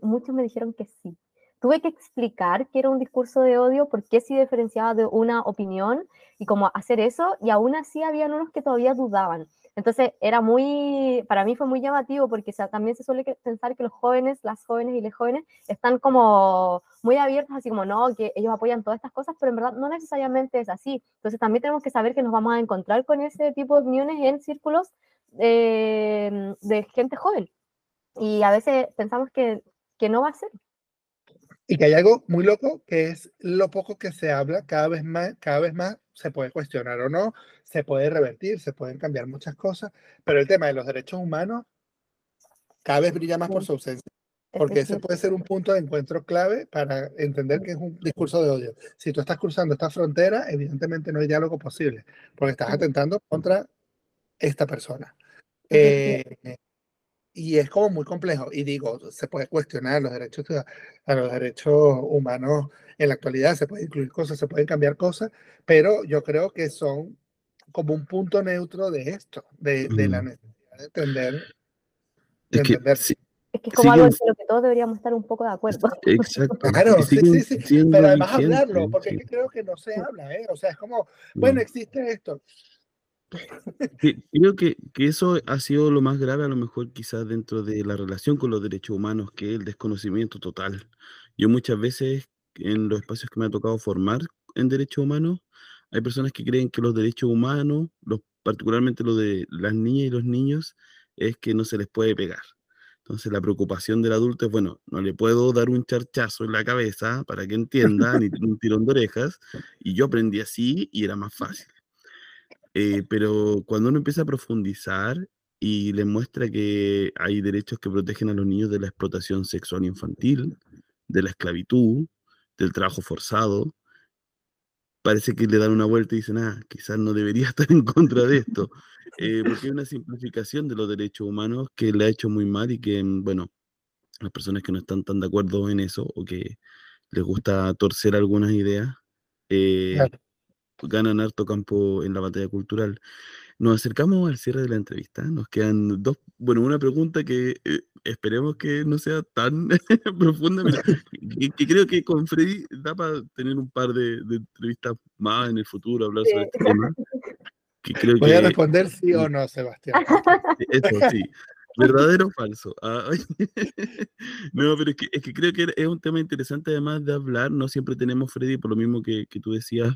muchos me dijeron que sí. Tuve que explicar que era un discurso de odio, por qué se diferenciaba de una opinión y cómo hacer eso, y aún así habían unos que todavía dudaban. Entonces, era muy, para mí fue muy llamativo porque también se suele pensar que los jóvenes, las jóvenes y los jóvenes están como muy abiertos, así como, no, que ellos apoyan todas estas cosas, pero en verdad no necesariamente es así. Entonces, también tenemos que saber que nos vamos a encontrar con ese tipo de opiniones en círculos eh, de gente joven. Y a veces pensamos que, que no va a ser. Y que hay algo muy loco que es lo poco que se habla, cada vez más, cada vez más se puede cuestionar o no, se puede revertir, se pueden cambiar muchas cosas, pero el tema de los derechos humanos cada vez brilla más por su ausencia, porque ese puede ser un punto de encuentro clave para entender que es un discurso de odio. Si tú estás cruzando esta frontera, evidentemente no hay diálogo posible, porque estás atentando contra esta persona. Eh, y es como muy complejo. Y digo, se puede cuestionar los derechos, a los derechos humanos en la actualidad, se pueden incluir cosas, se pueden cambiar cosas, pero yo creo que son como un punto neutro de esto, de, de la necesidad de entender. De es, que, entender. sí, Es que es como algo en lo que todos deberíamos estar un poco de acuerdo. exacto. Claro, sí, sí, sí. Pero además hablarlo, porque sí. es que creo que no se habla, ¿eh? O sea, es como, bueno, Mm. existe esto. Creo que, que eso ha sido lo más grave, a lo mejor quizás dentro de la relación con los derechos humanos, que es el desconocimiento total. Yo muchas veces en los espacios que me ha tocado formar en derechos humanos, hay personas que creen que los derechos humanos, los, particularmente los de las niñas y los niños, es que no se les puede pegar. Entonces la preocupación del adulto es, bueno, no le puedo dar un charchazo en la cabeza para que entienda, ni un tirón de orejas, y yo aprendí así y era más fácil. Eh, pero cuando uno empieza a profundizar y le muestra que hay derechos que protegen a los niños de la explotación sexual infantil, de la esclavitud, del trabajo forzado, parece que le dan una vuelta y dicen, ah, quizás no debería estar en contra de esto, eh, porque hay una simplificación de los derechos humanos que le ha hecho muy mal y que, mm, bueno, las personas que no están tan de acuerdo en eso o que les gusta torcer algunas ideas, eh, Claro. Ganan harto campo en la batalla cultural. Nos acercamos al cierre de la entrevista. Nos quedan dos, bueno, una pregunta que eh, esperemos que no sea tan profunda, pero que, que creo que con Freddy da para tener un par de, de entrevistas más en el futuro, hablar sobre Sí. este tema. Que creo Voy a que responder sí o no, Sebastián. eso sí, verdadero o falso. Ah, no, pero es que, es que creo que es un tema interesante además de hablar. No siempre tenemos, Freddy, por lo mismo que, que tú decías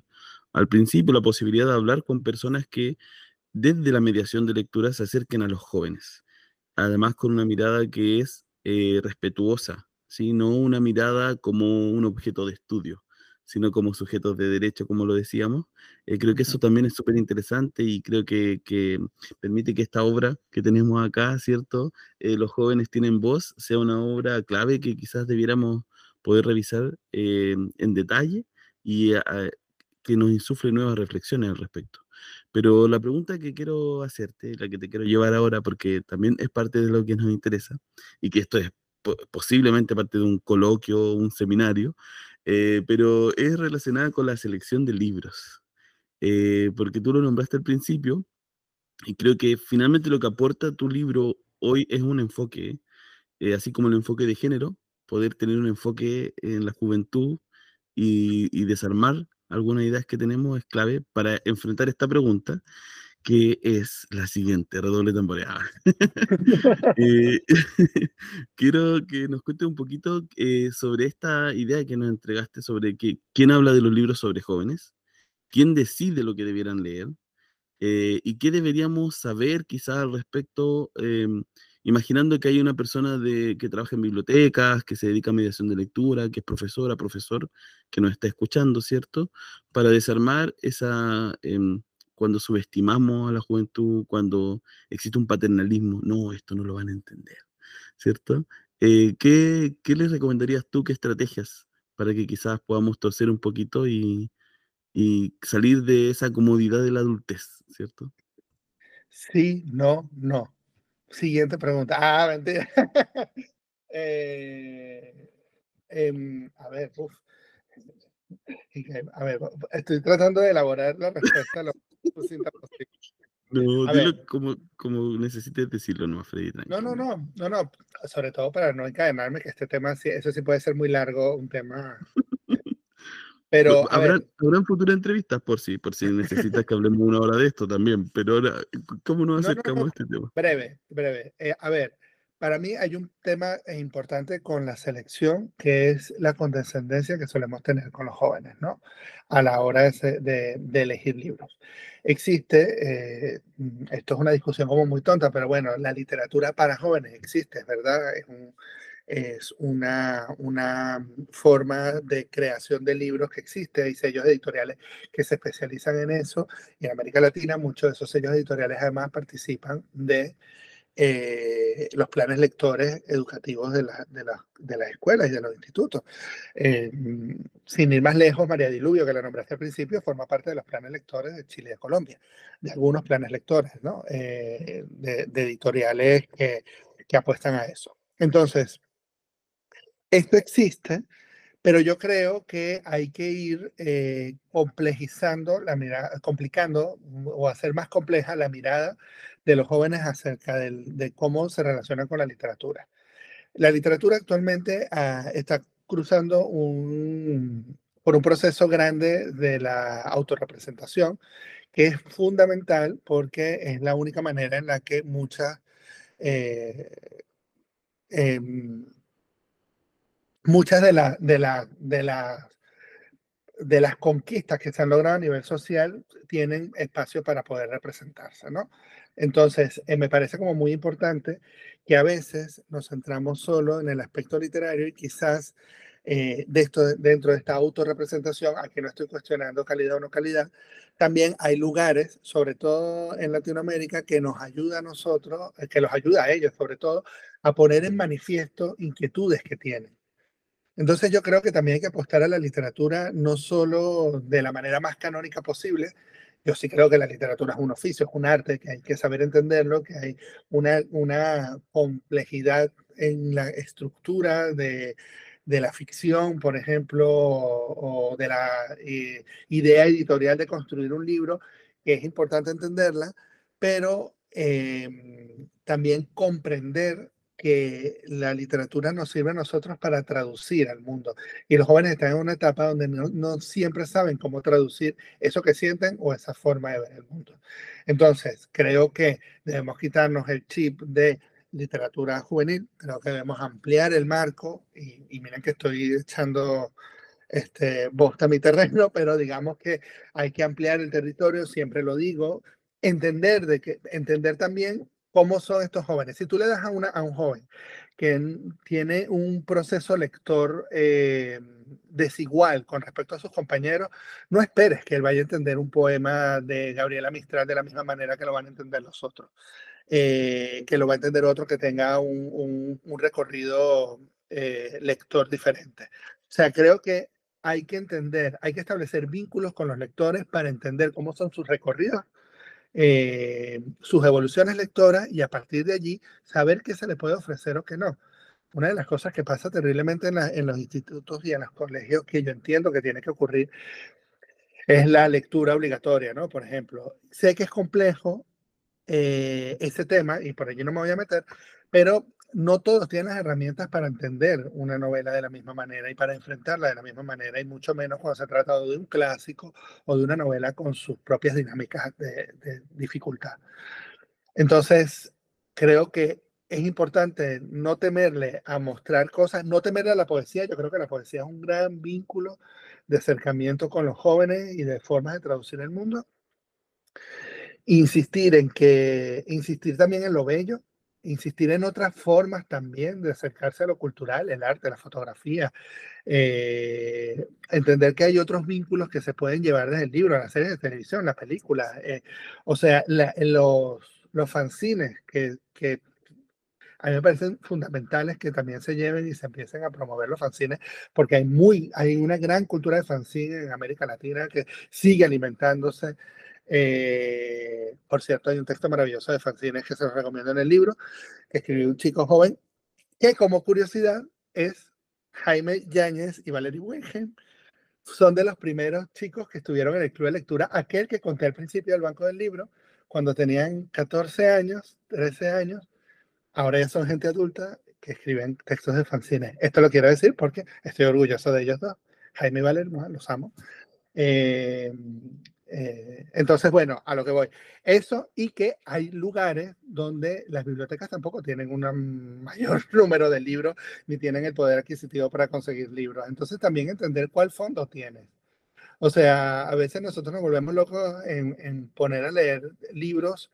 al principio, la posibilidad de hablar con personas que desde la mediación de lectura se acerquen a los jóvenes. Además con una mirada que es eh, respetuosa, ¿sí? no una mirada como un objeto de estudio, sino como sujetos de derecho, como lo decíamos. Eh, creo que eso también es súper interesante y creo que, que, permite que esta obra que tenemos acá, ¿cierto? Eh, los jóvenes tienen voz, sea una obra clave que quizás debiéramos poder revisar eh, en detalle y que nos insufle nuevas reflexiones al respecto. Pero la pregunta que quiero hacerte, la que te quiero llevar ahora, porque también es parte de lo que nos interesa, y que esto es posiblemente parte de un coloquio, un seminario, eh, pero es relacionada con la selección de libros, eh, porque tú lo nombraste al principio, y creo que finalmente lo que aporta tu libro hoy es un enfoque, eh, así como el enfoque de género, poder tener un enfoque en la juventud y, desarmar algunas ideas que tenemos es clave para enfrentar esta pregunta, que es la siguiente, redoble tamboreada. Eh, quiero que nos cuente un poquito eh, sobre esta idea que nos entregaste sobre que, quién habla de los libros sobre jóvenes, quién decide lo que debieran leer eh, y qué deberíamos saber quizás al respecto, em, imaginando que hay una persona de, que trabaja en bibliotecas, que se dedica a mediación de lectura, que es profesora, profesor, que nos está escuchando, ¿cierto? Para desarmar esa em, cuando subestimamos a la juventud, cuando existe un paternalismo, no, esto no lo van a entender, ¿cierto? Eh, ¿qué, ¿qué, les recomendarías tú, qué estrategias para que quizás podamos torcer un poquito y, y salir de esa comodidad de la adultez, ¿cierto? Sí, no, no. Siguiente pregunta. Ah, mentira. eh, eh, a ver, uf. A ver, estoy tratando de elaborar la respuesta a lo no, dilo como, como necesites decirlo, no, Freddy. No, no, no, no, no, sobre todo para no encadenarme, que este tema, eso sí puede ser muy largo, un tema. Pero. Habrá, habrán futuras entrevistas por si, por si necesitas que hablemos una hora de esto también, pero ahora, ¿cómo nos acercamos a este tema? Breve, breve. Eh, a ver, para mí hay un tema importante con la selección, que es la condescendencia que solemos tener con los jóvenes, ¿no? A la hora de, elegir libros. Existe, eh, mm, esto es una discusión como muy tonta, pero bueno, la literatura para jóvenes existe, ¿verdad? Es, es una, una forma de creación de libros que existe. Hay sellos editoriales que se especializan en eso. Y en América Latina muchos de esos sellos editoriales además participan de eh, los planes lectores educativos de, la, de, la, de, las escuelas y de los institutos. Eh, sin ir más lejos, María Diluvio, que la nombraste al principio, forma parte de los planes lectores de Chile y de Colombia, de algunos planes lectores, ¿no? Eh, de, de, editoriales que, que apuestan a eso. Entonces, esto existe, pero yo creo que hay que ir complejizando la mirada, complicando o hacer más compleja la mirada de los jóvenes acerca de cómo se relacionan con la literatura. La literatura actualmente ah, está cruzando un, por un proceso grande de la autorrepresentación, que es fundamental porque es la única manera en la que muchas, eh, em, muchas de, la, de, la, de las conquistas que se han logrado a nivel social tienen espacio para poder representarse, ¿no? Entonces, eh, me parece como muy importante que a veces nos centramos solo en el aspecto literario y quizás eh, de esto, dentro de esta autorrepresentación, aquí no estoy cuestionando calidad o no calidad, también hay lugares, sobre todo en Latinoamérica, que nos ayuda a nosotros, eh, que los ayuda a ellos sobre todo, a poner en manifiesto inquietudes que tienen. Entonces yo creo que también hay que apostar a la literatura no solo de la manera más canónica posible, yo sí creo que la literatura es un oficio, es un arte, que hay que saber entenderlo, que hay una, una complejidad en la estructura de, de la ficción, por ejemplo, o, de la eh, idea editorial de construir un libro, que es importante entenderla, pero em, también comprender que la literatura nos sirve a nosotros para traducir al mundo. Y los jóvenes están en una etapa donde no, siempre saben cómo traducir eso que sienten o esa forma de ver el mundo. Entonces, creo que debemos quitarnos el chip de literatura juvenil, creo que debemos ampliar el marco y, miren que estoy echando este, bosta a mi terreno, pero digamos que hay que ampliar el territorio, siempre lo digo, entender, de que, entender también cómo son estos jóvenes. Si tú le das a, un joven que tiene un proceso lector eh, desigual con respecto a sus compañeros, no esperes que él vaya a entender un poema de Gabriela Mistral de la misma manera que lo van a entender los otros, eh, que lo va a entender otro que tenga un, recorrido eh, lector diferente. O sea, creo que hay que entender, hay que establecer vínculos con los lectores para entender cómo son sus recorridos eh, sus evoluciones lectoras y a partir de allí saber qué se le puede ofrecer o qué no. Una de las cosas que pasa terriblemente en, los institutos y en los colegios que yo entiendo que tiene que ocurrir es la lectura obligatoria, ¿no? Por ejemplo, sé que es complejo eh, ese tema y por allí no me voy a meter, pero no todos tienen las herramientas para entender una novela de la misma manera y para enfrentarla de la misma manera, y mucho menos cuando se trata de un clásico o de una novela con sus propias dinámicas de, dificultad. Entonces, creo que es importante no temerle a mostrar cosas, no temerle a la poesía. Yo creo que la poesía es un gran vínculo de acercamiento con los jóvenes y de formas de traducir el mundo. Insistir en que, insistir también en lo bello, insistir en otras formas también de acercarse a lo cultural, el arte, la fotografía, eh, entender que hay otros vínculos que se pueden llevar desde el libro, las series de televisión, las películas, eh, o sea, los, los fanzines que, que a mí me parecen fundamentales que también se lleven y se empiecen a promover los fanzines, porque hay, muy, hay una gran cultura de fanzine en América Latina que sigue alimentándose eh, por cierto, hay un texto maravilloso de fanzines que se los recomiendo en el libro, que escribió un chico joven, que como curiosidad es Jaime Yáñez y Valerie Wengen. Son de los primeros chicos que estuvieron en el club de lectura, aquel que conté al principio del banco del libro, cuando tenían 14 años, 13 años. Ahora ya son gente adulta que escriben textos de fanzines. Esto lo quiero decir porque estoy orgulloso de ellos dos. Jaime y Valerie, los amo. Eh, eh, entonces, bueno, a lo que voy. Eso y que hay lugares donde las bibliotecas tampoco tienen un mayor número de libros ni tienen el poder adquisitivo para conseguir libros. Entonces, también entender cuál fondo tienes. O sea, a veces nosotros nos volvemos locos en, en poner a leer libros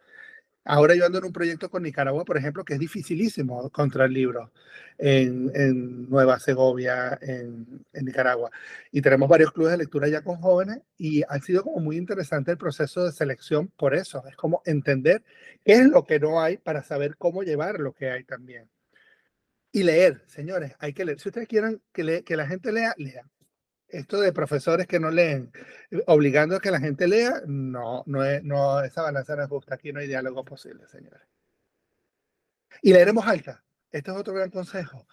Ahora yo ando en un proyecto con Nicaragua, por ejemplo, que es dificilísimo contra el libro en, Nueva Segovia, en, Nicaragua. Y tenemos varios clubes de lectura ya con jóvenes y ha sido como muy interesante el proceso de selección por eso. Es como entender qué es lo que no hay para saber cómo llevar lo que hay también. Y leer, señores, hay que leer. Si ustedes quieren que, que la gente lea, lean esto de profesores que no leen, obligando a que la gente lea, no, no, es, no esa balanza no es justa. Aquí no hay diálogo posible, señores. Y leer en voz alta. Este es otro gran consejo.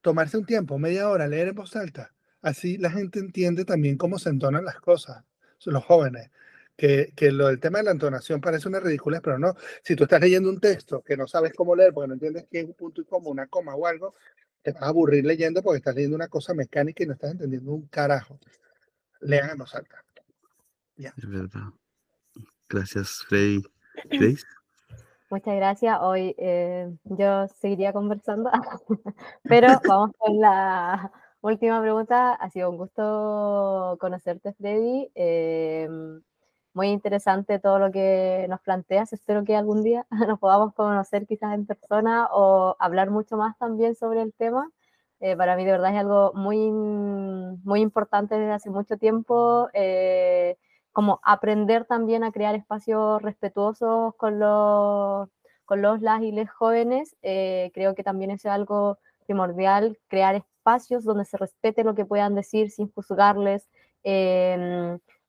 Tomarse un tiempo, media hora, leer en voz alta. Así la gente entiende también cómo se entonan las cosas, los jóvenes. Que, que lo del tema de la entonación parece una ridícula, pero no. Si tú estás leyendo un texto que no sabes cómo leer porque no entiendes qué es un punto y coma, una coma o algo, te vas a aburrir leyendo porque estás leyendo una cosa mecánica y no estás entendiendo un carajo. Lean a nos alta. Ya. Es verdad. Gracias, Freddy. Muchas gracias. Hoy eh, yo seguiría conversando, pero vamos con la última pregunta. Ha sido un gusto conocerte, Freddy. Eh, muy interesante todo lo que nos planteas. Espero que algún día nos podamos conocer quizás en persona o hablar mucho más también sobre el tema. Eh, para mí de verdad es algo muy, muy importante desde hace mucho tiempo, eh, como aprender también a crear espacios respetuosos con los, con los las y les jóvenes. Eh, creo que también es algo primordial, crear espacios donde se respete lo que puedan decir sin juzgarles,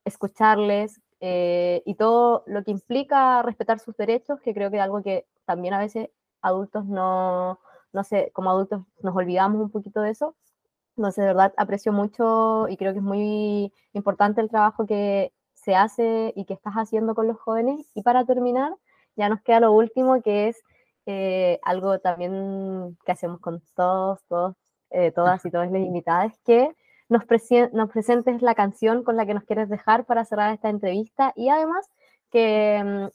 escucharles, eh, y todo lo que implica respetar sus derechos, que creo que es algo que también a veces adultos no, no sé, como adultos nos olvidamos un poquito de eso. Entonces, de verdad, aprecio mucho y creo que es muy importante el trabajo que se hace y que estás haciendo con los jóvenes. Y para terminar, ya nos queda lo último, que es eh, algo también que hacemos con todos, todos, eh, todas y todas las invitadas, que nos, presentes la canción con la que nos quieres dejar para cerrar esta entrevista. Y además que mm,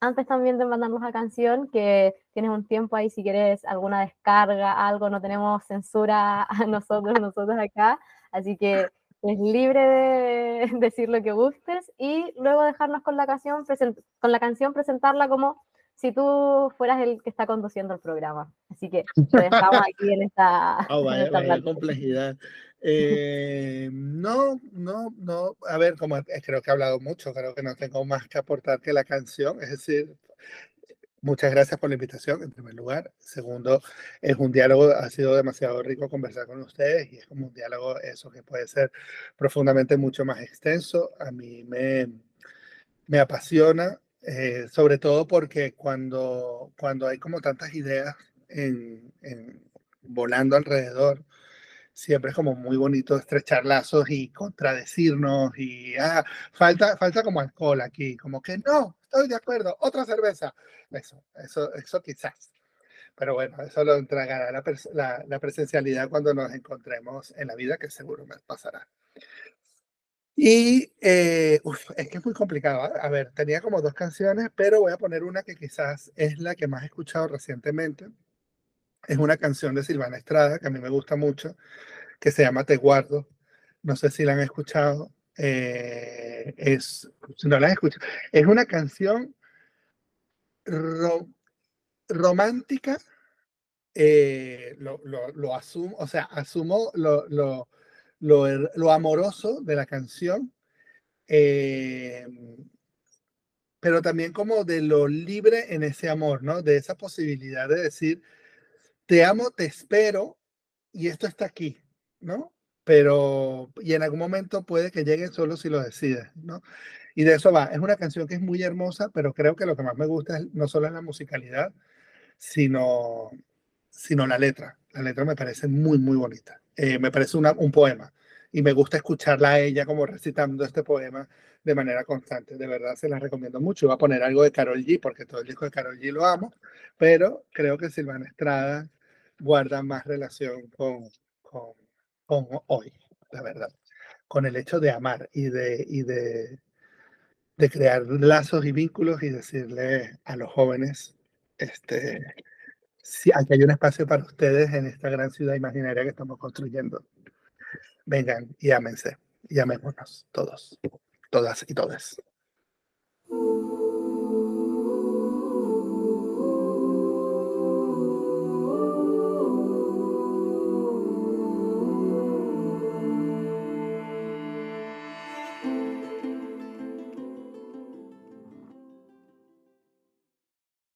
antes también de mandarnos la canción, que tienes un tiempo ahí si quieres alguna descarga, algo, no tenemos censura a nosotros, nosotros acá, así que es libre de decir lo que gustes. Y luego dejarnos con la canción, con la canción presentarla como si tú fueras el que está conduciendo el programa. Así que estamos aquí en esta, oh, complejidad. Eh, no, no, no. A ver, como creo que he hablado mucho, creo que no tengo más que aportar que la canción. Es decir, muchas gracias por la invitación, en primer lugar. Segundo, es un diálogo, ha sido demasiado rico conversar con ustedes y es como un diálogo, eso que puede ser profundamente mucho más extenso. A mí me, me apasiona, eh, sobre todo porque cuando, cuando hay como tantas ideas en, volando alrededor, siempre es como muy bonito estrechar lazos y contradecirnos y ah, falta, falta como alcohol aquí, como que no, estoy de acuerdo, otra cerveza. Eso, eso, eso quizás. Pero bueno, eso lo entregará la, la, presencialidad cuando nos encontremos en la vida, que seguro me pasará. Y eh, es que es muy complicado. ¿ah? A ver, tenía como dos canciones, pero voy a poner una que quizás es la que más he escuchado recientemente es una canción de Silvana Estrada que a mí me gusta mucho, que se llama Te Guardo. No sé si la han escuchado. Eh, es, no la han escuchado. Es una canción romántica. Eh, lo, lo, asumo, o sea, asumo lo, lo, lo amoroso de la canción. Eh, pero también como de lo libre en ese amor, ¿no? De esa posibilidad de decir, te amo, te espero y esto está aquí, ¿no? Pero, y en algún momento puede que llegue solo si lo decides, ¿no? Y de eso va. Es una canción que es muy hermosa, pero creo que lo que más me gusta es no solo la musicalidad, sino, sino la letra. La letra me parece muy, muy bonita. Eh, me parece un poema y me gusta escucharla a ella como recitando este poema de manera constante. De verdad se la recomiendo mucho. Voy a poner algo de Carol G porque todo el disco de Carol G lo amo, pero creo que Silvana Estrada guarda más relación con, con, con hoy, la verdad, con el hecho de amar y de, y de, de crear lazos y vínculos y decirle a los jóvenes, este, si aquí hay un espacio para ustedes en esta gran ciudad imaginaria que estamos construyendo. Vengan y ámense y amémonos todos, todas y todes.